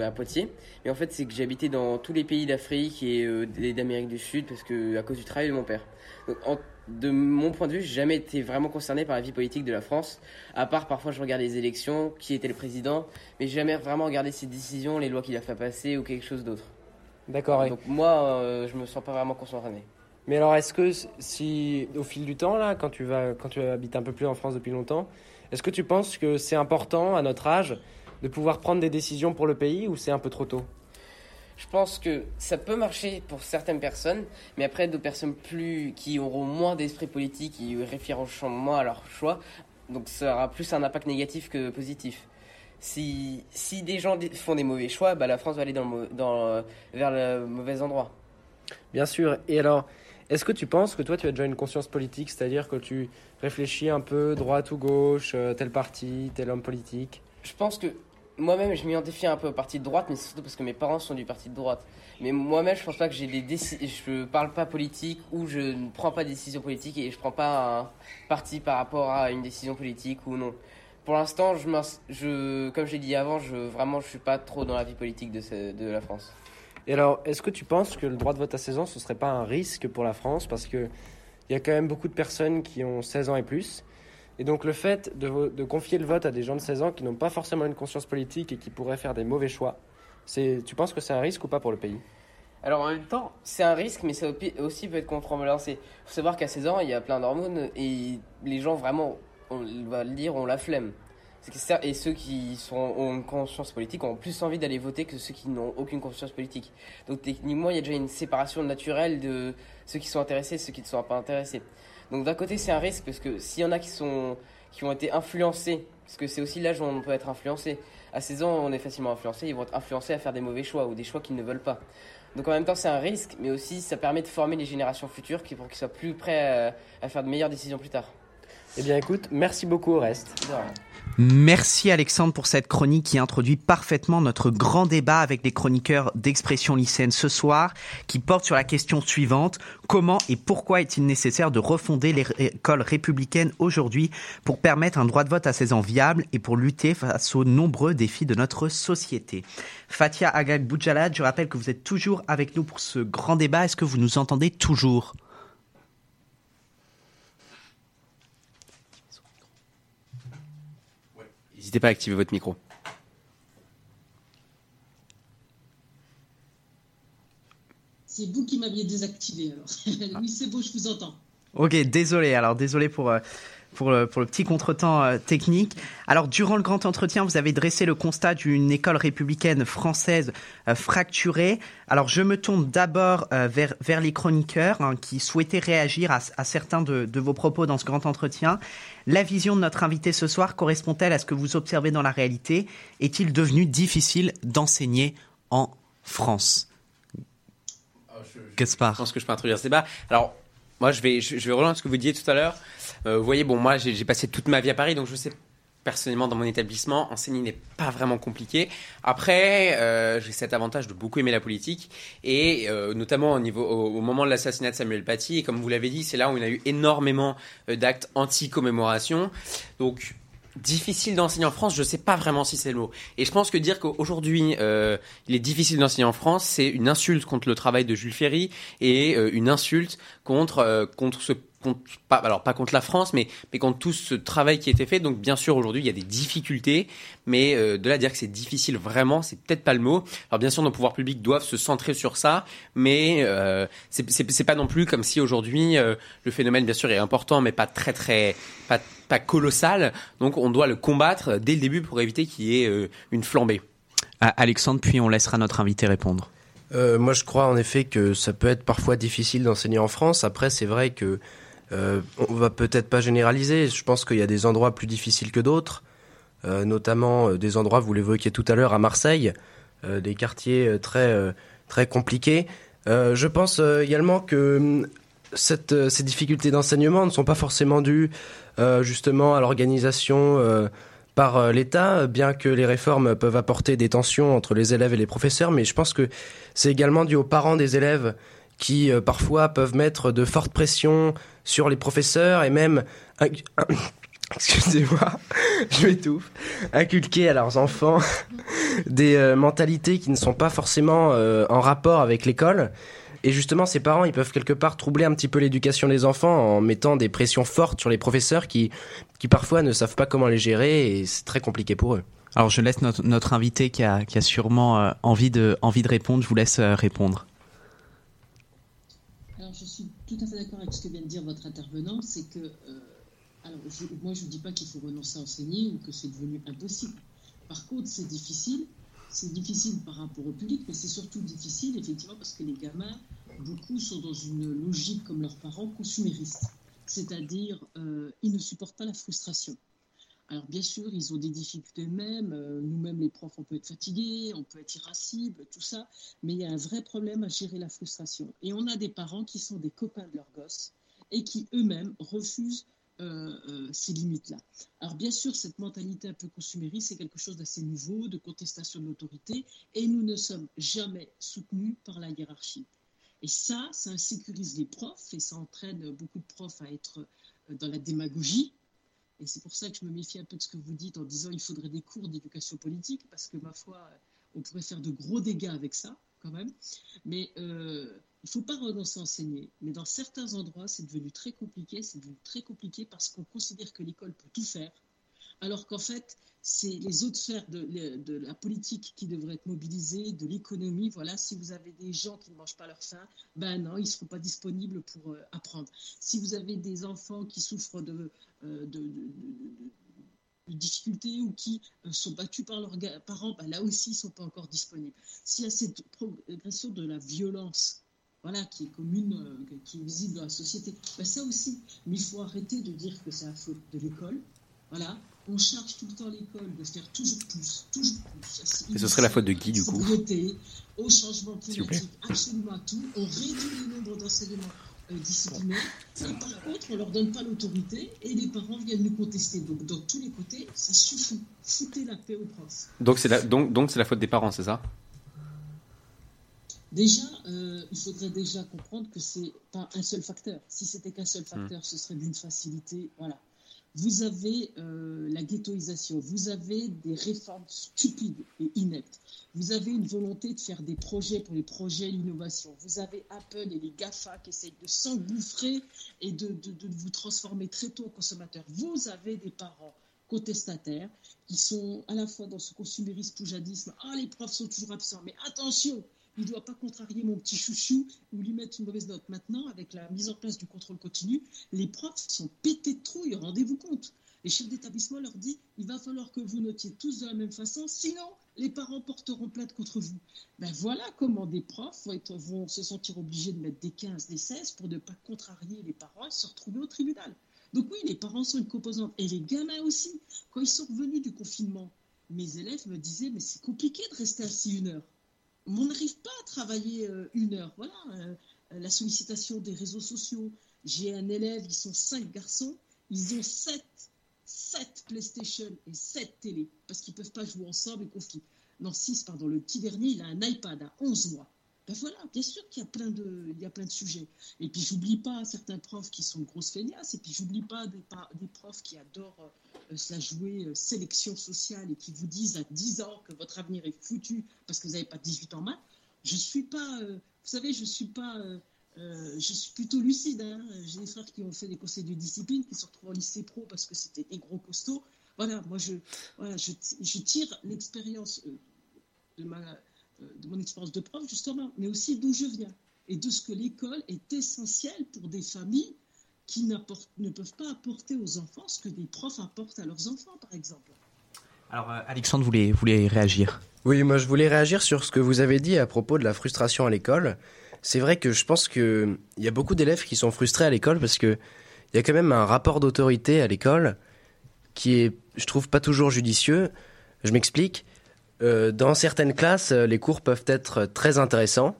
à Poitiers. Mais en fait, c'est que j'ai habité dans tous les pays d'Afrique et euh, d'Amérique du Sud parce que à cause du travail de mon père. Donc, en de mon point de vue, j'ai jamais été vraiment concerné par la vie politique de la France, à part parfois je regarde les élections, qui était le président, mais j'ai jamais vraiment regardé ses décisions, les lois qu'il a fait passer ou quelque chose d'autre. D'accord. Donc moi, euh, je me sens pas vraiment concerné. Mais alors, est-ce que si au fil du temps là, quand tu vas, quand tu habites un peu plus en France depuis longtemps, est-ce que tu penses que c'est important à notre âge de pouvoir prendre des décisions pour le pays ou c'est un peu trop tôt? Je pense que ça peut marcher pour certaines personnes, mais après d'autres personnes plus qui auront moins d'esprit politique, qui réfléchiront moins à leur choix, donc ça aura plus un impact négatif que positif. Si, si des gens font des mauvais choix, bah la France va aller dans dans, euh, vers le mauvais endroit. Bien sûr. Et alors, est-ce que tu penses que toi, tu as déjà une conscience politique, c'est-à-dire que tu réfléchis un peu droite ou gauche, euh, tel parti, tel homme politique? Je pense que moi-même, je m'identifie un peu au parti de droite, mais c'est surtout parce que mes parents sont du parti de droite. Mais moi-même, je pense pas que j'ai des. Je parle pas politique ou je ne prends pas de décision politique et je prends pas un parti par rapport à une décision politique ou non. Pour l'instant, je, je, comme j'ai dit avant, je, vraiment, je suis pas trop dans la vie politique de la France. Et alors, est-ce que tu penses que le droit de vote à 16 ans, ce serait pas un risque pour la France? Parce qu'il y a quand même beaucoup de personnes qui ont 16 ans et plus. Et donc, le fait de, de confier le vote à des gens de 16 ans qui n'ont pas forcément une conscience politique et qui pourraient faire des mauvais choix, tu penses que c'est un risque ou pas pour le pays? Alors en même temps, c'est un risque, mais ça aussi peut être contrebalancé. Il faut savoir qu'à 16 ans, il y a plein d'hormones et les gens vraiment, on va le dire, ont la flemme. Et ceux qui sont, ont une conscience politique ont plus envie d'aller voter que ceux qui n'ont aucune conscience politique. Donc techniquement, il y a déjà une séparation naturelle de ceux qui sont intéressés et ceux qui ne sont pas intéressés. Donc d'un côté, c'est un risque parce que s'il y en a qui, sont, qui ont été influencés, parce que c'est aussi l'âge où on peut être influencé, à 16 ans, on est facilement influencé, ils vont être influencés à faire des mauvais choix ou des choix qu'ils ne veulent pas. Donc en même temps, c'est un risque, mais aussi ça permet de former les générations futures qui, pour qu'ils soient plus prêts à, faire de meilleures décisions plus tard. Eh bien écoute, merci beaucoup au reste. Merci Alexandre pour cette chronique qui introduit parfaitement notre grand débat avec les chroniqueurs d'expression lycéenne ce soir, qui porte sur la question suivante. Comment et pourquoi est-il nécessaire de refonder l'école républicaine aujourd'hui pour permettre un droit de vote à 16 ans viable et pour lutter face aux nombreux défis de notre société? Fatia Agag Boudjalad, je rappelle que vous êtes toujours avec nous pour ce grand débat. Est-ce que vous nous entendez toujours? N'hésitez pas à activer votre micro. C'est vous qui m'aviez désactivé alors. oui, c'est beau, je vous entends. Ok, désolé. Alors désolé pour euh, pour le, pour le petit contretemps euh, technique. Alors, durant le grand entretien, vous avez dressé le constat d'une école républicaine française euh, fracturée. Alors, je me tourne d'abord euh, vers, vers les chroniqueurs hein, qui souhaitaient réagir à, à certains de, de, vos propos dans ce grand entretien. La vision de notre invité ce soir correspond-elle à ce que vous observez dans la réalité? Est-il devenu difficile d'enseigner en France? Qu'est-ce Je pense que je peux introduire ce débat. Alors, moi, je vais, je, vais relancer ce que vous disiez tout à l'heure. Euh, vous voyez, bon, moi, j'ai passé toute ma vie à Paris, donc je sais personnellement dans mon établissement, enseigner n'est pas vraiment compliqué. Après, euh, j'ai cet avantage de beaucoup aimer la politique et euh, notamment au niveau au, moment de l'assassinat de Samuel Paty. Et comme vous l'avez dit, c'est là où y a eu énormément d'actes anti-commémoration. Donc difficile d'enseigner en France, je sais pas vraiment si c'est le mot. Et je pense que dire qu'aujourd'hui euh, il est difficile d'enseigner en France, c'est une insulte contre le travail de Jules Ferry et euh, une insulte contre euh, contre ce pas, alors pas contre la France, mais, mais contre tout ce travail qui a été fait. Donc bien sûr aujourd'hui il y a des difficultés, mais euh, de là à dire que c'est difficile vraiment, c'est peut-être pas le mot. Alors bien sûr nos pouvoirs publics doivent se centrer sur ça, mais euh, c'est pas non plus comme si aujourd'hui euh, le phénomène bien sûr est important, mais pas très très pas, pas colossal. Donc on doit le combattre dès le début pour éviter qu'il y ait euh, une flambée. Alexandre, puis on laissera notre invité répondre. Euh, moi, je crois en effet que ça peut être parfois difficile d'enseigner en France. Après, c'est vrai que euh, on va peut-être pas généraliser. Je pense qu'il y a des endroits plus difficiles que d'autres, euh, notamment euh, des endroits, vous l'évoquiez tout à l'heure, à Marseille, des quartiers très très compliqués. je pense également que hum, ces difficultés d'enseignement ne sont pas forcément dues justement à l'organisation par l'État, bien que les réformes peuvent apporter des tensions entre les élèves et les professeurs, mais je pense que c'est également dû aux parents des élèves qui parfois peuvent mettre de fortes pressions sur les professeurs et même excusez-moi, je m'étouffe, inculquer à leurs enfants des euh, mentalités qui ne sont pas forcément euh, en rapport avec l'école. Et justement, ces parents, ils peuvent quelque part troubler un petit peu l'éducation des enfants en mettant des pressions fortes sur les professeurs qui, qui parfois ne savent pas comment les gérer et c'est très compliqué pour eux. Alors je laisse notre, notre invité qui a, qui a sûrement euh, envie, de, envie de répondre, je vous laisse répondre tout à fait d'accord avec ce que vient de dire votre intervenant, c'est que, euh, alors, moi, je ne dis pas qu'il faut renoncer à enseigner ou que c'est devenu impossible. Par contre, c'est difficile. C'est difficile par rapport au public, mais c'est surtout difficile, effectivement, parce que les gamins, beaucoup sont dans une logique, comme leurs parents, consumériste. C'est-à-dire, euh, ils ne supportent pas la frustration. Alors bien sûr, ils ont des difficultés eux-mêmes. Euh, nous-mêmes, les profs, on peut être fatigués, on peut être irascible, tout ça. Mais il y a un vrai problème à gérer la frustration. Et on a des parents qui sont des copains de leurs gosses et qui eux-mêmes refusent euh, euh, ces limites-là. Alors bien sûr, cette mentalité un peu consumériste, c'est quelque chose d'assez nouveau, de contestation de l'autorité, et nous ne sommes jamais soutenus par la hiérarchie. Et ça, ça insécurise les profs, et ça entraîne beaucoup de profs à être dans la démagogie. Et c'est pour ça que je me méfie un peu de ce que vous dites en disant qu'il faudrait des cours d'éducation politique, parce que ma foi, on pourrait faire de gros dégâts avec ça, quand même. Mais euh, il ne faut pas renoncer à enseigner. Mais dans certains endroits, c'est devenu très compliqué. C'est devenu très compliqué parce qu'on considère que l'école peut tout faire. Alors qu'en fait, c'est les autres sphères de, la politique qui devraient être mobilisées, de l'économie. Voilà, si vous avez des gens qui ne mangent pas leur faim, ben non, ils ne seront pas disponibles pour euh, apprendre. Si vous avez des enfants qui souffrent de, euh, difficultés ou qui euh, sont battus par leurs parents, bah, là aussi, ils ne sont pas encore disponibles. S'il y a cette progression de la violence, voilà, qui est commune, qui est visible dans la société, bah, ça aussi. Mais il faut arrêter de dire que c'est la faute de l'école. Voilà, on charge tout le temps l'école de faire toujours plus, toujours plus. Et ce serait la faute de qui, du coup Au changement climatique, absolument à tout. On réduit le nombre d'enseignements euh, disciplinés. Et par contre, on leur donne pas l'autorité et les parents viennent nous contester. Donc, dans tous les côtés, ça suffit. Foutez la paix aux profs. Donc, c'est la, donc, donc c'est la faute des parents, c'est ça? Déjà, euh, il faudrait déjà comprendre que c'est pas un seul facteur. Si c'était qu'un seul facteur, hmm. ce serait d'une facilité. Voilà vous avez euh, la ghettoisation, vous avez des réformes stupides et ineptes, vous avez une volonté de faire des projets pour les projets l'innovation, vous avez Apple et les GAFA qui essayent de s'engouffrer et de, de, vous transformer très tôt en consommateur. Vous avez des parents contestataires qui sont à la fois dans ce consumérisme poujadisme, ah les profs sont toujours absents, mais attention, il ne doit pas contrarier mon petit chouchou ou lui mettre une mauvaise note. Maintenant, avec la mise en place du contrôle continu, les profs sont pétés de trouille, rendez-vous compte. Les chefs d'établissement leur disent il va falloir que vous notiez tous de la même façon, sinon les parents porteront plainte contre vous. Ben voilà comment des profs vont, se sentir obligés de mettre des 15, des 16 pour ne pas contrarier les parents et se retrouver au tribunal. Donc oui, les parents sont une composante. Et les gamins aussi. Quand ils sont revenus du confinement, mes élèves me disaient, mais c'est compliqué de rester assis une heure on n'arrive pas à travailler euh, une heure. Voilà, euh, la sollicitation des réseaux sociaux. J'ai un élève, ils sont cinq garçons, ils ont sept, sept PlayStation et sept télé, parce qu'ils ne peuvent pas jouer ensemble et conflit. Non, six, pardon, le petit dernier, il a un iPad à 11 mois. Ben voilà, bien sûr qu'il y a plein de, il y a plein de sujets. Et puis j'oublie pas certains profs qui sont grosses feignasses, et puis j'oublie pas des, des, profs qui adorent euh, jouer euh, sélection sociale et qui vous disent à 10 ans que votre avenir est foutu parce que vous n'avez pas 18 ans maths. Je suis pas, euh, vous savez, je suis pas, je suis plutôt lucide. Hein. J'ai des frères qui ont fait des conseils de discipline, qui se retrouvent au lycée pro parce que c'était des gros costauds. Voilà, moi je, voilà, je, je tire l'expérience de ma euh, de mon expérience de prof, justement, mais aussi d'où je viens et de ce que l'école est essentielle pour des familles qui ne peuvent pas apporter aux enfants ce que des profs apportent à leurs enfants, par exemple. Alors, euh, Alexandre voulait, voulait réagir. Oui, moi je voulais réagir sur ce que vous avez dit à propos de la frustration à l'école. C'est vrai que je pense qu'il y a beaucoup d'élèves qui sont frustrés à l'école parce qu'il y a quand même un rapport d'autorité à l'école qui est, je trouve, pas toujours judicieux. Je m'explique. Euh, dans certaines classes, euh, les cours peuvent être très intéressants.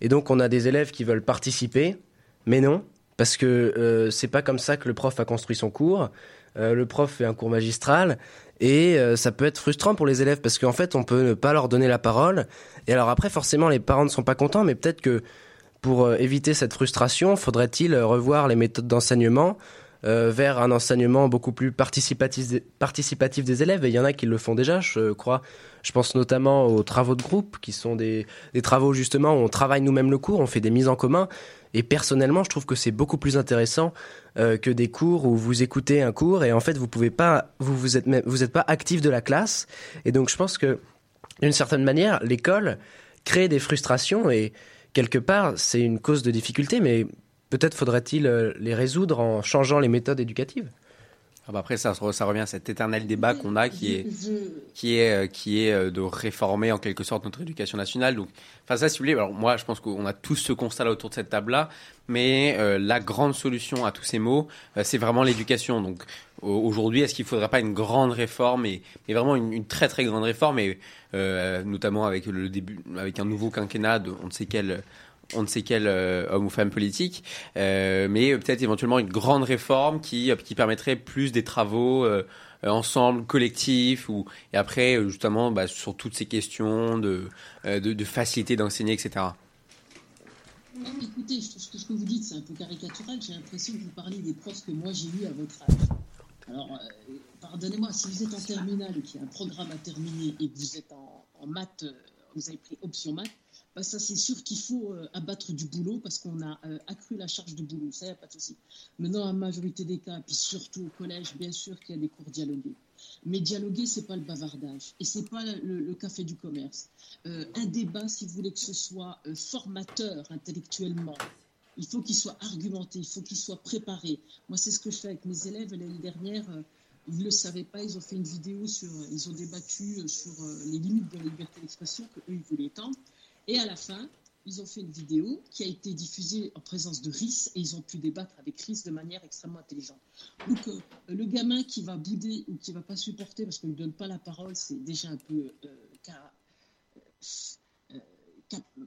Et donc, on a des élèves qui veulent participer, mais non, parce que euh, c'est pas comme ça que le prof a construit son cours. le prof fait un cours magistral et ça peut être frustrant pour les élèves parce qu'en fait, on peut ne pas leur donner la parole. Et alors après, forcément, les parents ne sont pas contents, mais peut-être que pour éviter cette frustration, faudrait-il revoir les méthodes d'enseignement euh, vers un enseignement beaucoup plus participatif, des élèves. Et il y en a qui le font déjà, je crois. Je pense notamment aux travaux de groupe, qui sont des, des travaux justement où on travaille nous-mêmes le cours, on fait des mises en commun. Et personnellement, je trouve que c'est beaucoup plus intéressant euh, que des cours où vous écoutez un cours et en fait vous pouvez pas, vous vous êtes vous êtes pas actif de la classe. Et donc je pense que d'une certaine manière, l'école crée des frustrations et quelque part c'est une cause de difficulté, mais Peut-être faudrait-il euh, les résoudre en changeant les méthodes éducatives ah bah après, ça, ça revient à cet éternel débat qu'on a qui est, qui est, euh, qui est euh, de réformer en quelque sorte notre éducation nationale. Donc, enfin, ça, si vous voulez, alors moi, je pense qu'on a tous ce constat-là autour de cette table-là, mais la grande solution à tous ces mots, c'est vraiment l'éducation. Donc, aujourd'hui, est-ce qu'il ne faudrait pas une grande réforme et, et vraiment une, très très grande réforme, et notamment avec le début, avec un nouveau quinquennat de on ne sait quel on ne sait quel homme ou femme politique, mais peut-être éventuellement une grande réforme qui qui permettrait plus des travaux ensemble, collectifs, ou et après justement bah, sur toutes ces questions de de, de facilité d'enseigner, etc. écoutez, ce que vous dites, c'est un peu caricatural. J'ai l'impression que vous parlez des profs que moi j'ai eu à votre âge. Alors, euh, pardonnez-moi, si vous êtes en terminale et qu'il y a un programme à terminer et que vous êtes en, maths, euh, vous avez pris option maths, bah ça c'est sûr qu'il faut euh, abattre du boulot parce qu'on a accru la charge de boulot, ça n'y a pas de souci. Maintenant, la majorité des cas, puis surtout au collège, bien sûr qu'il y a des cours dialogués. Mais dialoguer, c'est pas le bavardage et c'est pas le, café du commerce. un débat, si vous voulez que ce soit formateur intellectuellement, il faut qu'il soit argumenté, il faut qu'il soit préparé. Moi, c'est ce que je fais avec mes élèves. L'année dernière, euh, ils ne le savaient pas, ils ont fait une vidéo sur, euh, ils ont débattu euh, sur les limites de la liberté d'expression qu'eux, ils voulaient étendre. Et à la fin, ils ont fait une vidéo qui a été diffusée en présence de RIS et ils ont pu débattre avec RIS de manière extrêmement intelligente. Donc, le gamin qui va bouder ou qui va pas supporter parce qu'on ne donne pas la parole, c'est déjà un peu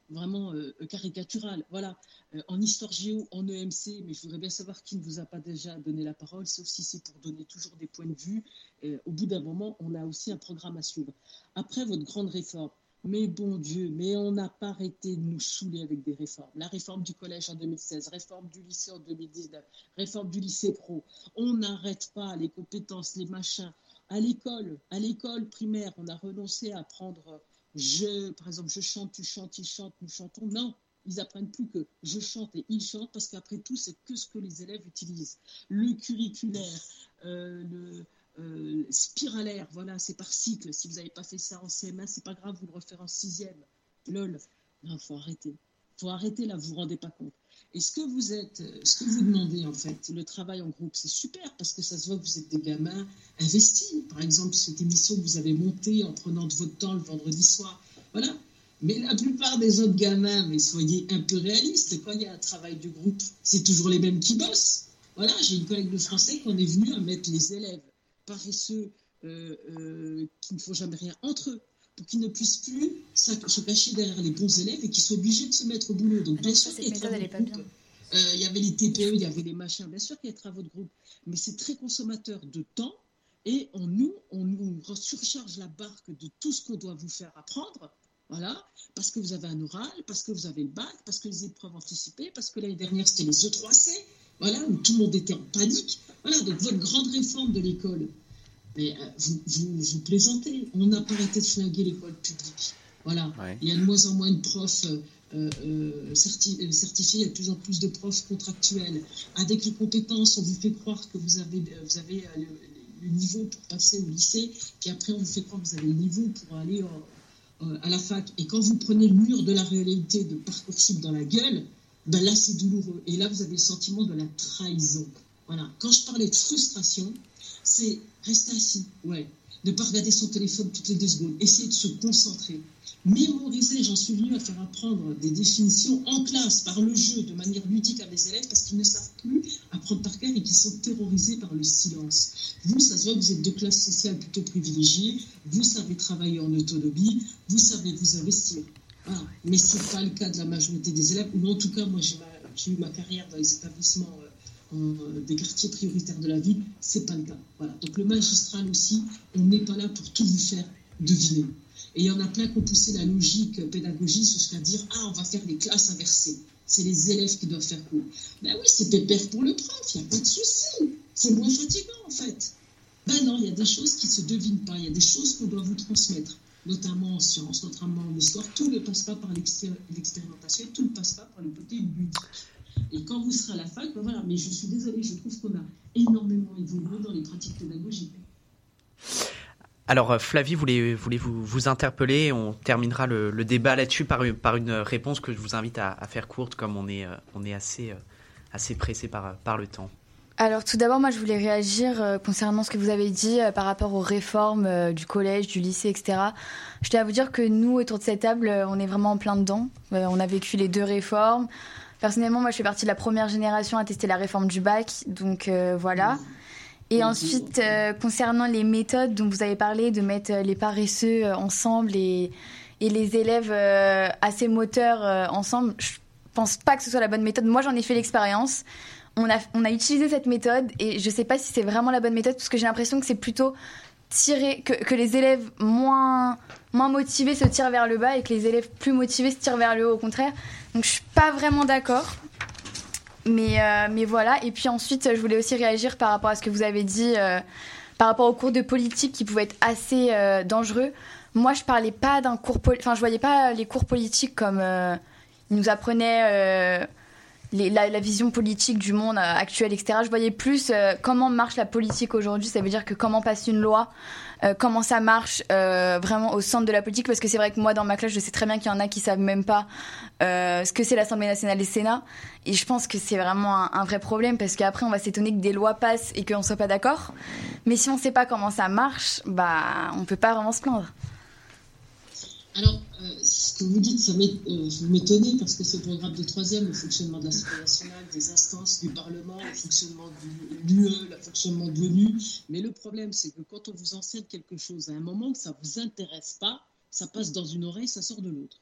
vraiment caricatural. Voilà. Euh, en histoire géo, en EMC, mais je voudrais bien savoir qui ne vous a pas déjà donné la parole, sauf si c'est pour donner toujours des points de vue. Euh, au bout d'un moment, on a aussi un programme à suivre. Après votre grande réforme, mais bon Dieu, mais on n'a pas arrêté de nous saouler avec des réformes. La réforme du collège en 2016, réforme du lycée en 2019, réforme du lycée pro. On n'arrête pas les compétences, les machins. À l'école, à l'école primaire, on a renoncé à apprendre je, par exemple, je chante, tu chantes, il chante, nous chantons. Non, ils apprennent plus que je chante et ils chantent parce qu'après tout, c'est que ce que les élèves utilisent. Le curriculaire, euh, euh, spiralaire, voilà, c'est par cycle. Si vous n'avez pas fait ça en CM1, c'est pas grave, vous le refaire en sixième. Lol. Non, faut arrêter. Faut arrêter là, vous vous rendez pas compte. Et ce que vous êtes, ce que vous demandez en fait, le travail en groupe, c'est super parce que ça se voit que vous êtes des gamins investis. Par exemple, cette émission que vous avez montée en prenant de votre temps le vendredi soir. Voilà, mais la plupart des autres gamins, mais soyez un peu réalistes, quand il y a un travail de groupe, c'est toujours les mêmes qui bossent. Voilà, j'ai une collègue de français qui en est venue à mettre les élèves paresseux euh, euh, qui ne font jamais rien entre eux pour qu'ils ne puissent plus se cacher derrière les bons élèves et qu'ils soient obligés de se mettre au boulot. Donc, bien sûr qu'il y a travaux de groupe. Euh, il y avait les TPE, il y avait les machins. Bien sûr qu'il y a des travaux de groupe. Mais c'est très consommateur de temps. Et on nous, on nous surcharge la barque de tout ce qu'on doit vous faire apprendre voilà, parce que vous avez un oral, parce que vous avez le bac, parce que les épreuves anticipées, parce que l'année dernière c'était les E3C, voilà, où tout le monde était en panique. Voilà, donc votre grande réforme de l'école, mais euh, vous, vous, plaisantez, on n'a pas arrêté de flinguer l'école publique. Voilà, il y a de moins en moins de profs euh, euh, certifiés, il y a de plus en plus de profs contractuels. Avec les compétences, on vous fait croire que vous avez, vous avez le, le, niveau pour passer au lycée, puis après on vous fait croire que vous avez le niveau pour aller euh, à la fac, et quand vous prenez le mur de la réalité de Parcoursup dans la gueule, ben là c'est douloureux. Et là vous avez le sentiment de la trahison. Voilà. Quand je parlais de frustration, c'est rester assis, ouais, ne pas regarder son téléphone toutes les deux secondes, essayer de se concentrer mémoriser, j'en suis venu à faire apprendre des définitions en classe, par le jeu, de manière ludique à mes élèves, parce qu'ils ne savent plus apprendre par cœur et qu'ils sont terrorisés par le silence. Vous, ça se voit vous êtes de classe sociale plutôt privilégiée, vous savez travailler en autonomie, vous savez vous investir. Mais ce n'est pas le cas de la majorité des élèves, ou en tout cas, moi j'ai eu ma carrière dans les établissements euh, des quartiers prioritaires de la ville, c'est pas le cas. Voilà. Donc le magistral aussi, on n'est pas là pour tout vous faire deviner. Et il y en a plein qui ont poussé la logique pédagogique jusqu'à dire Ah, on va faire des classes inversées. C'est les élèves qui doivent faire cours. Ben oui, c'est pépère pour le prof, il n'y a pas de souci. C'est moins fatigant en fait. Ben non, il y a des choses qui ne se devinent pas. Il y a des choses qu'on doit vous transmettre, notamment en sciences, notamment en histoire. Tout ne passe pas par l'expérimentation, tout ne passe pas par le côté ludique. Et quand vous serez à la fac, ben voilà, mais je suis désolée, je trouve qu'on a énormément évolué dans les pratiques pédagogiques. Alors euh, Flavie, voulez, voulez vous, vous interpeller? On terminera le, débat là-dessus par, par, une réponse que je vous invite à, faire courte, comme on est, euh, on est assez, euh, assez pressé par, par le temps. Alors tout d'abord, moi je voulais réagir concernant ce que vous avez dit par rapport aux réformes du collège, du lycée, etc. Je tiens à vous dire que nous, autour de cette table, on est vraiment en plein dedans. on a vécu les deux réformes. Personnellement, moi je fais partie de la première génération à tester la réforme du bac, donc voilà. Et ensuite, euh, concernant les méthodes dont vous avez parlé, de mettre euh, les paresseux euh, ensemble et, et les élèves assez moteurs ensemble, pense pas que ce soit la bonne méthode. Moi, j'en ai fait l'expérience. On a, on a utilisé cette méthode et je sais pas si c'est vraiment la bonne méthode parce que j'ai l'impression que c'est plutôt que, les élèves moins, moins motivés se tirent vers le bas et que les élèves plus motivés se tirent vers le haut, au contraire. Donc je suis pas vraiment d'accord. Mais, euh, mais voilà. Et puis ensuite, je voulais aussi réagir par rapport à ce que vous avez dit, euh, par rapport aux cours de politique qui pouvaient être assez euh, dangereux. Moi, je parlais pas d'un cours, enfin, je voyais pas les cours politiques comme ils nous apprenaient la, vision politique du monde euh, actuel, etc. Je voyais plus comment marche la politique aujourd'hui. Ça veut dire que comment passe une loi, comment ça marche vraiment au centre de la politique. Parce que c'est vrai que moi, dans ma classe, je sais très bien qu'il y en a qui savent même pas ce que c'est l'Assemblée nationale et le Sénat. Et je pense que c'est vraiment un, vrai problème parce qu'après, on va s'étonner que des lois passent et qu'on soit pas d'accord. Mais si on sait pas comment ça marche, bah, on peut pas vraiment se plaindre. Alors, euh, que vous dites, ça euh, parce que ce programme de troisième, le fonctionnement de l'Assemblée nationale, des instances du Parlement, le fonctionnement de l'UE, le fonctionnement de l'ONU. Mais le problème, c'est que quand on vous enseigne quelque chose, à un moment que ça ne vous intéresse pas, ça passe dans une oreille, ça sort de l'autre.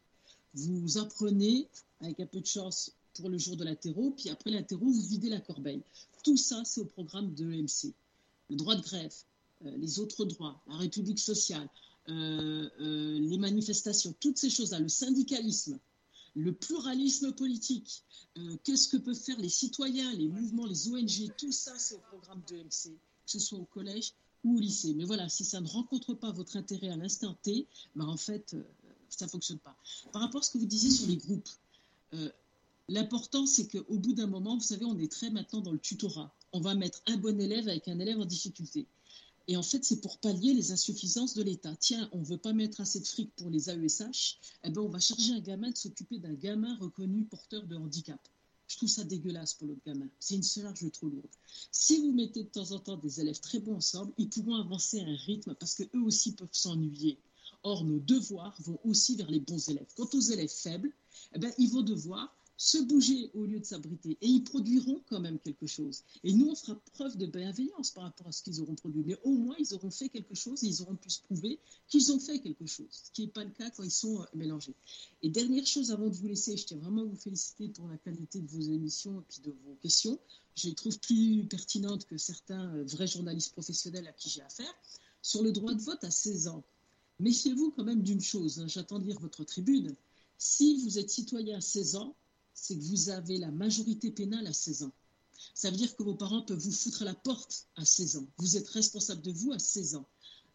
Vous apprenez, avec un peu de chance, pour le jour de l'interro, puis après l'interro, vous videz la corbeille. Tout ça, c'est au programme de l'EMC. Le droit de grève, euh, les autres droits, la République sociale, les manifestations, toutes ces choses-là, le syndicalisme, le pluralisme politique, euh, qu'est-ce que peuvent faire les citoyens, les mouvements, les ONG, tout ça c'est au programme de MC, que ce soit au collège ou au lycée. Mais voilà, si ça ne rencontre pas votre intérêt à l'instant T, ben en fait, euh, ça ne fonctionne pas. Par rapport à ce que vous disiez sur les groupes, euh, l'important c'est qu'au bout d'un moment, vous savez, on est très maintenant dans le tutorat. On va mettre un bon élève avec un élève en difficulté. Et en fait, c'est pour pallier les insuffisances de l'État. Tiens, on ne veut pas mettre assez de fric pour les AESH, eh ben on va charger un gamin de s'occuper d'un gamin reconnu porteur de handicap. Je trouve ça dégueulasse pour l'autre gamin. C'est une charge trop lourde. Si vous mettez de temps en temps des élèves très bons ensemble, ils pourront avancer à un rythme parce qu'eux aussi peuvent s'ennuyer. Or, nos devoirs vont aussi vers les bons élèves. Quant aux élèves faibles, eh ben, ils vont devoir se bouger au lieu de s'abriter. Et ils produiront quand même quelque chose. Et nous, on fera preuve de bienveillance par rapport à ce qu'ils auront produit. Mais au moins, ils auront fait quelque chose et ils auront pu se prouver qu'ils ont fait quelque chose, ce qui n'est pas le cas quand ils sont euh, mélangés. Et dernière chose, avant de vous laisser, je tiens vraiment à vous féliciter pour la qualité de vos émissions et puis de vos questions. Je les trouve plus pertinentes que certains euh, vrais journalistes professionnels à qui j'ai affaire. Sur le droit de vote à 16 ans, méfiez-vous quand même d'une chose. Hein, J'attends de lire votre tribune. Si vous êtes citoyen à 16 ans, c'est que vous avez la majorité pénale à 16 ans. Ça veut dire que vos parents peuvent vous foutre à la porte à 16 ans. Vous êtes responsable de vous à 16 ans.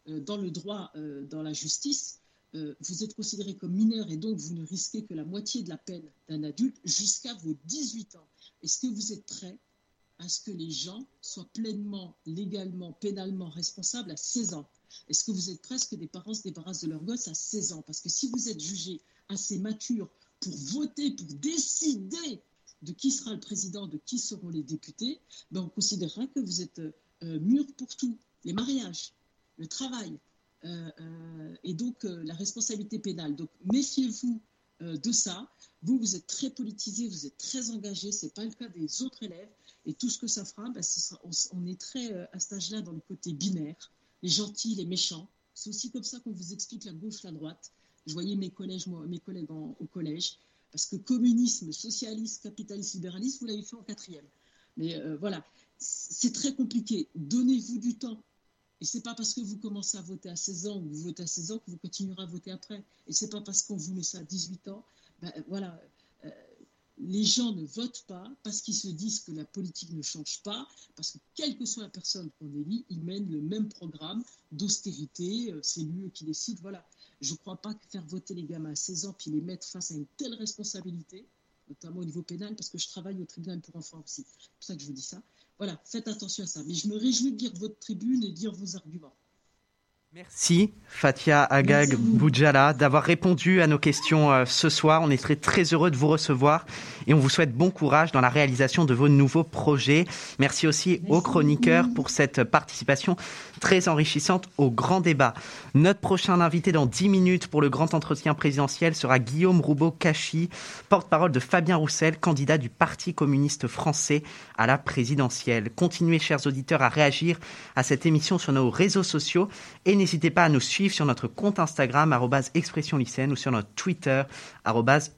Euh, dans le droit, euh, dans la justice, euh, vous êtes considéré comme mineur et donc vous ne risquez que la moitié de la peine d'un adulte jusqu'à vos 18 ans. Est-ce que vous êtes prêt à ce que les gens soient pleinement, légalement, pénalement responsables à 16 ans? Est-ce que vous êtes prêt à ce que des parents se débarrassent de leur gosse à 16 ans? Parce que si vous êtes jugé assez mature pour voter, pour décider de qui sera le président, de qui seront les députés, ben on considérera que vous êtes euh, mûr pour tout. Les mariages, le travail, euh, euh, et donc la responsabilité pénale. Donc méfiez-vous de ça. Vous, vous êtes très politisé, vous êtes très engagé, ce n'est pas le cas des autres élèves. Et tout ce que ça fera, ben, on, on, est très à cet âge-là dans le côté binaire, les gentils, les méchants. C'est aussi comme ça qu'on vous explique la gauche, la droite. Je voyais mes collèges, moi, mes collègues au collège, parce que communisme, socialisme, capitalisme, libéralisme, vous l'avez fait en quatrième. Mais euh, voilà, c'est très compliqué. Donnez-vous du temps. Et c'est pas parce que vous commencez à voter à 16 ans ou vous votez à 16 ans que vous continuerez à voter après. Et c'est pas parce qu'on vous met ça à 18 ans. Ben, voilà, euh, les gens ne votent pas parce qu'ils se disent que la politique ne change pas, parce que quelle que soit la personne qu'on élit, ils mènent le même programme d'austérité, euh, c'est lui qui décide, voilà. Je ne crois pas que faire voter les gamins à 16 ans puis les mettre face à une telle responsabilité, notamment au niveau pénal, parce que je travaille au tribunal pour enfants aussi. C'est pour ça que je vous dis ça. Voilà, faites attention à ça. Mais je me réjouis de lire votre tribune et de lire vos arguments. Merci Fatia Agag Boudjala d'avoir répondu à nos questions euh, ce soir. On est très, très heureux de vous recevoir et on vous souhaite bon courage dans la réalisation de vos nouveaux projets. Merci aussi Merci aux chroniqueurs pour cette participation très enrichissante au grand débat. Notre prochain invité dans 10 minutes pour le grand entretien présidentiel sera Guillaume Roubaud-Cachy, porte-parole de Fabien Roussel, candidat du Parti communiste français à la présidentielle. Continuez, chers auditeurs, à réagir à cette émission sur nos réseaux sociaux et n'hésitez pas à nous suivre sur notre compte Instagram, expression lycéenne, ou sur notre Twitter,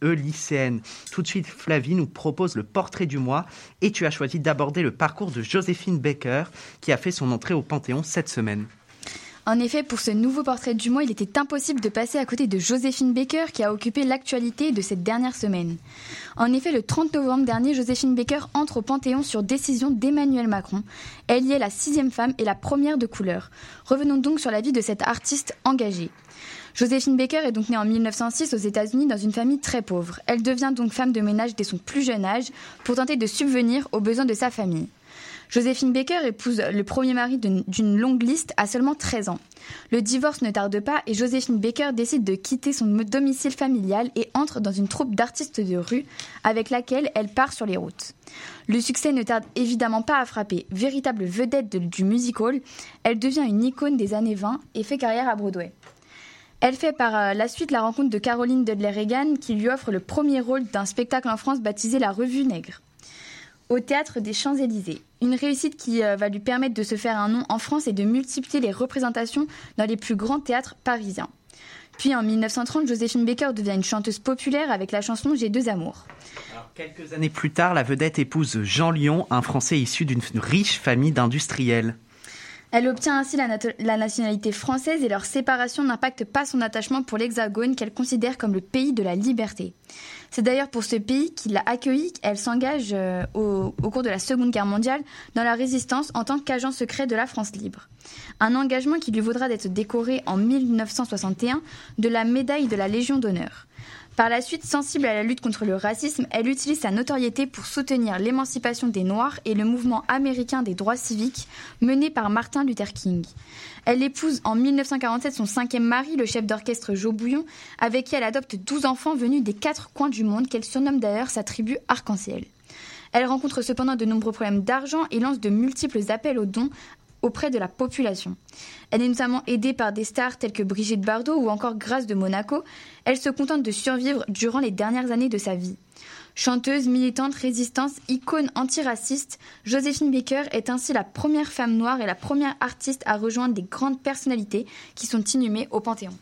e-lycéenne. Tout de suite, Flavie nous propose le portrait du mois et tu as choisi d'aborder le parcours de Joséphine Baker qui a fait son entrée au Panthéon cette En effet, pour ce nouveau portrait du mois, il était impossible de passer à côté de Joséphine Baker qui a occupé l'actualité de cette dernière semaine. En effet, le 30 novembre dernier, Joséphine Baker entre au Panthéon sur décision d'Emmanuel Macron. Elle y est la sixième femme et la première de couleur. Revenons donc sur la vie de cette artiste engagée. Joséphine Baker est donc née en 1906 aux États-Unis dans une famille très pauvre. Elle devient donc femme de ménage dès son plus jeune âge pour tenter de subvenir aux besoins de sa famille. Joséphine Baker épouse le premier mari d'une longue liste à seulement 13 ans. Le divorce ne tarde pas et Joséphine Baker décide de quitter son domicile familial et entre dans une troupe d'artistes de rue avec laquelle elle part sur les routes. Le succès ne tarde évidemment pas à frapper. Véritable vedette du music hall, elle devient une icône des années 20 et fait carrière à Broadway. Elle fait par euh, la suite la rencontre de Caroline Dudley-Reagan qui lui offre le premier rôle d'un spectacle en France baptisé La Revue Nègre au théâtre des Champs-Élysées. Une réussite qui euh, va lui permettre de se faire un nom en France et de multiplier les représentations dans les plus grands théâtres parisiens. Puis en 1930, Joséphine Baker devient une chanteuse populaire avec la chanson J'ai deux amours. quelques années plus tard, la vedette épouse Jean Lyon, un Français issu d'une riche famille d'industriels. Elle obtient ainsi la, nationalité française et leur séparation n'impacte pas son attachement pour l'Hexagone qu'elle considère comme le pays de la liberté. C'est d'ailleurs pour ce pays qui l'a accueillie qu'elle s'engage euh, au, cours de la Seconde Guerre mondiale dans la résistance en tant qu'agent secret de la France libre. Un engagement qui lui vaudra d'être décorée en 1961 de la médaille de la Légion d'honneur. Par la suite, sensible à la lutte contre le racisme, elle utilise sa notoriété pour soutenir l'émancipation des Noirs et le mouvement américain des droits civiques mené par Martin Luther King. Elle épouse en 1947 son cinquième mari, le chef d'orchestre Joe Bouillon, avec qui elle adopte 12 enfants venus des quatre coins du monde, qu'elle surnomme d'ailleurs sa tribu arc-en-ciel. Elle rencontre cependant de nombreux problèmes d'argent et lance de multiples appels aux dons auprès de la population. Elle est notamment aidée par des stars telles que Brigitte Bardot ou encore Grâce de Monaco. Elle se contente de survivre durant les dernières années de sa vie. Chanteuse, militante, résistance, icône antiraciste, Joséphine Baker est ainsi la première femme noire et la première artiste à rejoindre des grandes personnalités qui sont inhumées au Panthéon.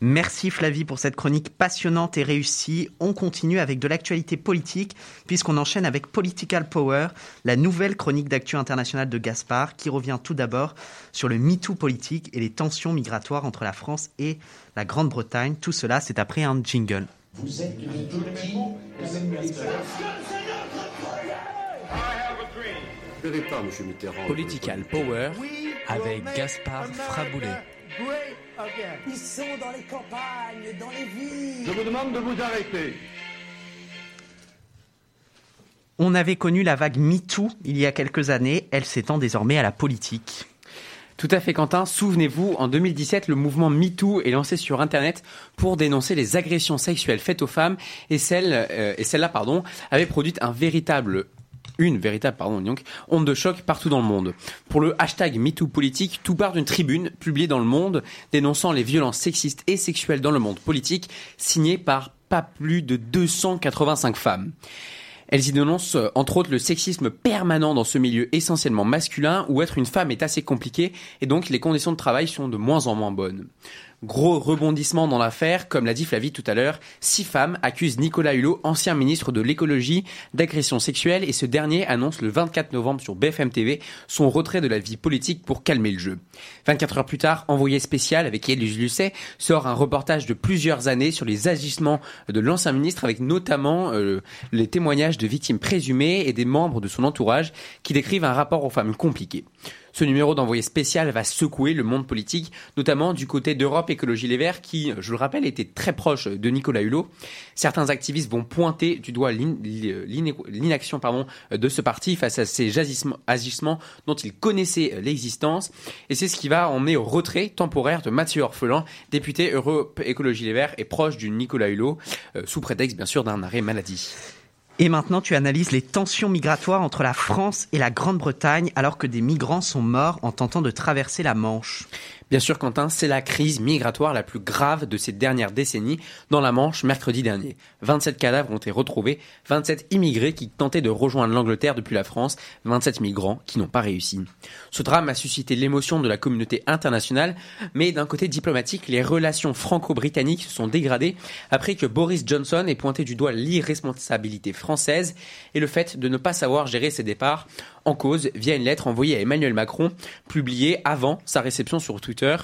Merci Flavie pour cette chronique passionnante et réussie. On continue avec de l'actualité politique puisqu'on enchaîne avec Political Power, la nouvelle chronique d'actu internationale de Gaspard qui revient tout d'abord sur le MeToo politique et les tensions migratoires entre la France et la Grande-Bretagne. Tout cela, c'est après un jingle. Vous êtes Political Power avec Gaspard Fraboulet. Ils sont dans les campagnes, dans les villes. Je vous demande de vous arrêter. On avait connu la vague MeToo il y a quelques années, elle s'étend désormais à la politique. Tout à fait, Quentin. Souvenez-vous, en 2017, le mouvement MeToo est lancé sur Internet pour dénoncer les agressions sexuelles faites aux femmes et celle, euh, et celle-là, pardon, avait produit un véritable une véritable pardon, donc, onde de choc partout dans le monde. Pour le hashtag MeTooPolitique, tout part d'une tribune publiée dans le monde dénonçant les violences sexistes et sexuelles dans le monde politique, signée par pas plus de 285 femmes. Elles y dénoncent entre autres le sexisme permanent dans ce milieu essentiellement masculin où être une femme est assez compliqué et donc les conditions de travail sont de moins en moins bonnes. Gros rebondissement dans l'affaire, comme l'a dit Flavie tout à l'heure, six femmes accusent Nicolas Hulot, ancien ministre de l'écologie, d'agression sexuelle et ce dernier annonce le 24 novembre sur BFM TV son retrait de la vie politique pour calmer le jeu. 24 heures plus tard, envoyé spécial avec Élise Lucet sort un reportage de plusieurs années sur les agissements de l'ancien ministre avec notamment euh, les témoignages de victimes présumées et des membres de son entourage qui décrivent un rapport aux femmes compliqué. Ce numéro d'envoyé spécial va secouer le monde politique, notamment du côté d'Europe Écologie Les Verts, qui, je le rappelle, était très proche de Nicolas Hulot. Certains activistes vont pointer du doigt l'inaction de ce parti face à ces agissements dont ils connaissaient l'existence. Et c'est ce qui va emmener au retrait temporaire de Mathieu Orphelin, député Europe Écologie Les Verts et proche du Nicolas Hulot, euh, sous prétexte bien sûr d'un arrêt maladie. Et maintenant, tu analyses les tensions migratoires entre la France et la Grande-Bretagne alors que des migrants sont morts en tentant de traverser la Manche. Bien sûr, Quentin, c'est la crise migratoire la plus grave de ces dernières décennies dans la Manche mercredi dernier. 27 cadavres ont été retrouvés, 27 immigrés qui tentaient de rejoindre l'Angleterre depuis la France, 27 migrants qui n'ont pas réussi. Ce drame a suscité l'émotion de la communauté internationale, mais d'un côté diplomatique, les relations franco-britanniques se sont dégradées après que Boris Johnson ait pointé du doigt l'irresponsabilité française et le fait de ne pas savoir gérer ses départs en cause via une lettre envoyée à Emmanuel Macron, publiée avant sa réception sur Twitter,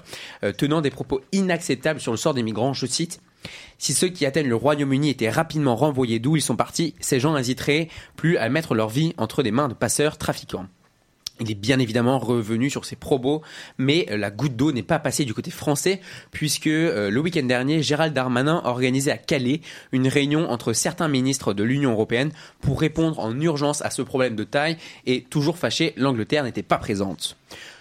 euh, tenant des propos inacceptables sur le sort des migrants. Je cite si ceux qui atteignent le Royaume-Uni étaient rapidement renvoyés d'où ils sont partis, ces gens n'hésiteraient plus à mettre leur vie entre les mains de passeurs trafiquants. Il est bien évidemment revenu sur ses probos, mais euh, la goutte d'eau n'est pas passée du côté français, puisque euh, le week-end dernier, Gérald Darmanin a organisé à Calais une réunion entre certains ministres de l'Union européenne pour répondre en urgence à ce problème de taille, et toujours fâché, l'Angleterre n'était pas présente.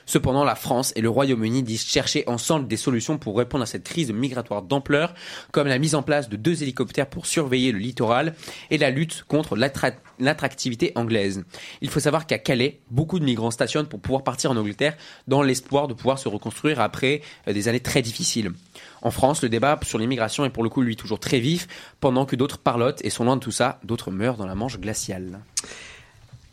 Cependant, la France et le Royaume-Uni disent chercher ensemble des solutions pour répondre à cette crise migratoire d'ampleur, comme la mise en place de deux hélicoptères pour surveiller le littoral et la lutte contre l'attractivité anglaise. Il faut savoir qu'à Calais, beaucoup de migrants stationnent pour pouvoir partir en Angleterre dans l'espoir de pouvoir se reconstruire après euh, des années très difficiles. En France, le débat sur l'immigration est pour le coup, lui, toujours très vif, pendant que d'autres parlotent et sont loin de tout ça, d'autres meurent dans la Manche glaciale.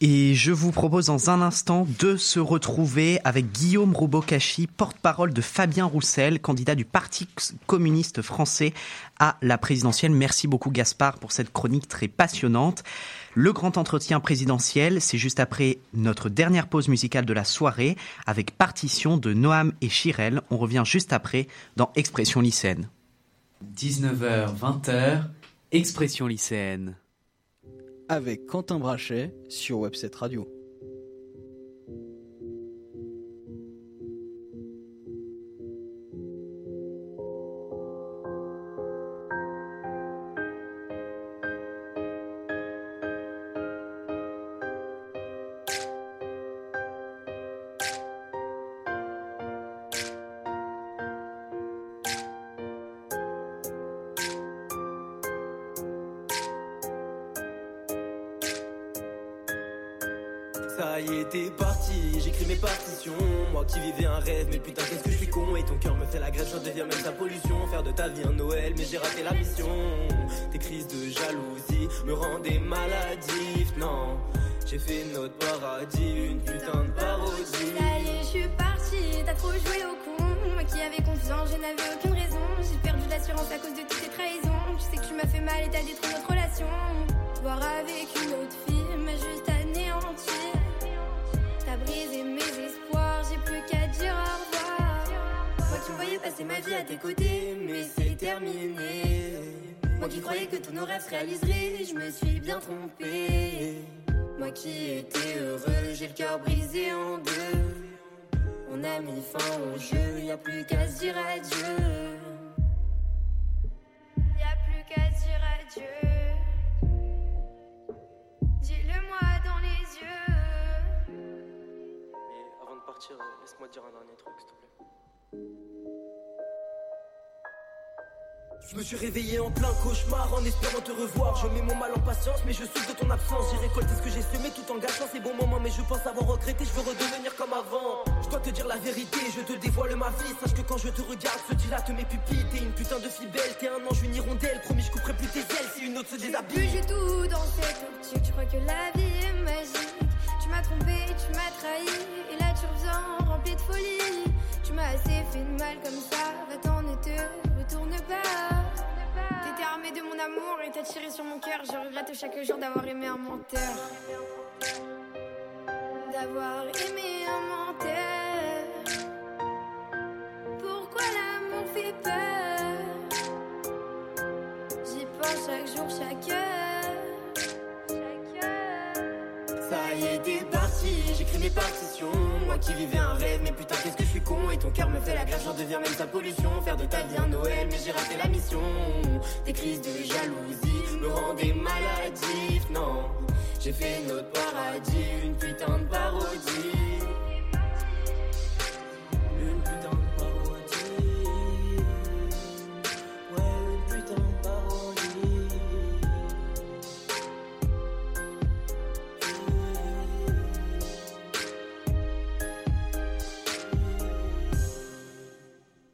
Et je vous propose dans un instant de se retrouver avec Guillaume Roubaud-Cachy, porte-parole de Fabien Roussel, candidat du Parti communiste français à la présidentielle. Merci beaucoup Gaspard pour cette chronique très passionnante. Le grand entretien présidentiel, c'est juste après notre dernière pause musicale de la soirée avec partition de Noam et Chirel. On revient juste après dans Expression lycéenne. 19h, 20h, Expression lycéenne avec Quentin Brachet sur Webset Radio. Ça y est, t'es parti, j'écris mes partitions. Moi qui vivais un rêve, mais putain, qu'est-ce que je suis con. Et ton cœur me fait la grève, je deviens même sa pollution. Faire de ta vie un Noël, mais j'ai raté la mission. Tes crises de jalousie me rendaient maladif, non. J'ai fait notre paradis, une putain de parodie. Ça je suis parti, t'as trop joué au con. Moi qui avais confiance, je n'avais aucune raison. J'ai perdu l'assurance à cause de toutes tes trahisons. Tu sais que tu m'as fait mal et t'as détruit notre relation. Voir avec passer ma vie à tes côtés, mais c'est terminé. Moi qui croyais que tous nos rêves se réaliseraient, je me suis bien trompée. Moi qui étais heureux, j'ai le cœur brisé en deux. On a mis fin au jeu, y a plus qu'à se dire adieu. Y a plus qu'à se dire adieu. Dis-le-moi dans les yeux. Et avant de partir, euh, laisse-moi dire un dernier truc, s'il te plaît. Je me suis réveillé en plein cauchemar en espérant te revoir. Je mets mon mal en patience, mais je souffre de ton absence. J'ai récolté ce que j'ai semé tout en gâchant ces bons moments. Mais je pense avoir regretté, je veux redevenir comme avant. Je dois te dire la vérité, je te dévoile ma vie. Sache que quand je te regarde, se dilatent mes pupilles. T'es une putain de fille belle, t'es un ange, une hirondelle. Promis, je couperai plus tes ailes si une autre se déshabille. j'ai tout dans cette. Tu crois que la vie est magique. Tu m'as trompé, tu m'as trahi. Et là tu reviens rempli de folie. Tu m'as assez fait de mal comme ça. Va-t'en et te retourne pas. T'étais armé de mon amour et t'as tiré sur mon cœur. Je regrette chaque jour d'avoir aimé un menteur. D'avoir aimé un menteur. Pourquoi l'amour fait peur? J'y pense chaque jour, chaque heure. Ça y est, parti, j'écris mes partitions. Moi qui vivais un rêve, mais putain, qu'est-ce que je suis con? Et ton cœur me fait la grève, j'en deviens même sa pollution. Faire de ta vie un Noël, mais j'ai raté la mission. Tes crises de jalousie me rendaient maladif, non. J'ai fait notre paradis, une putain de parodie.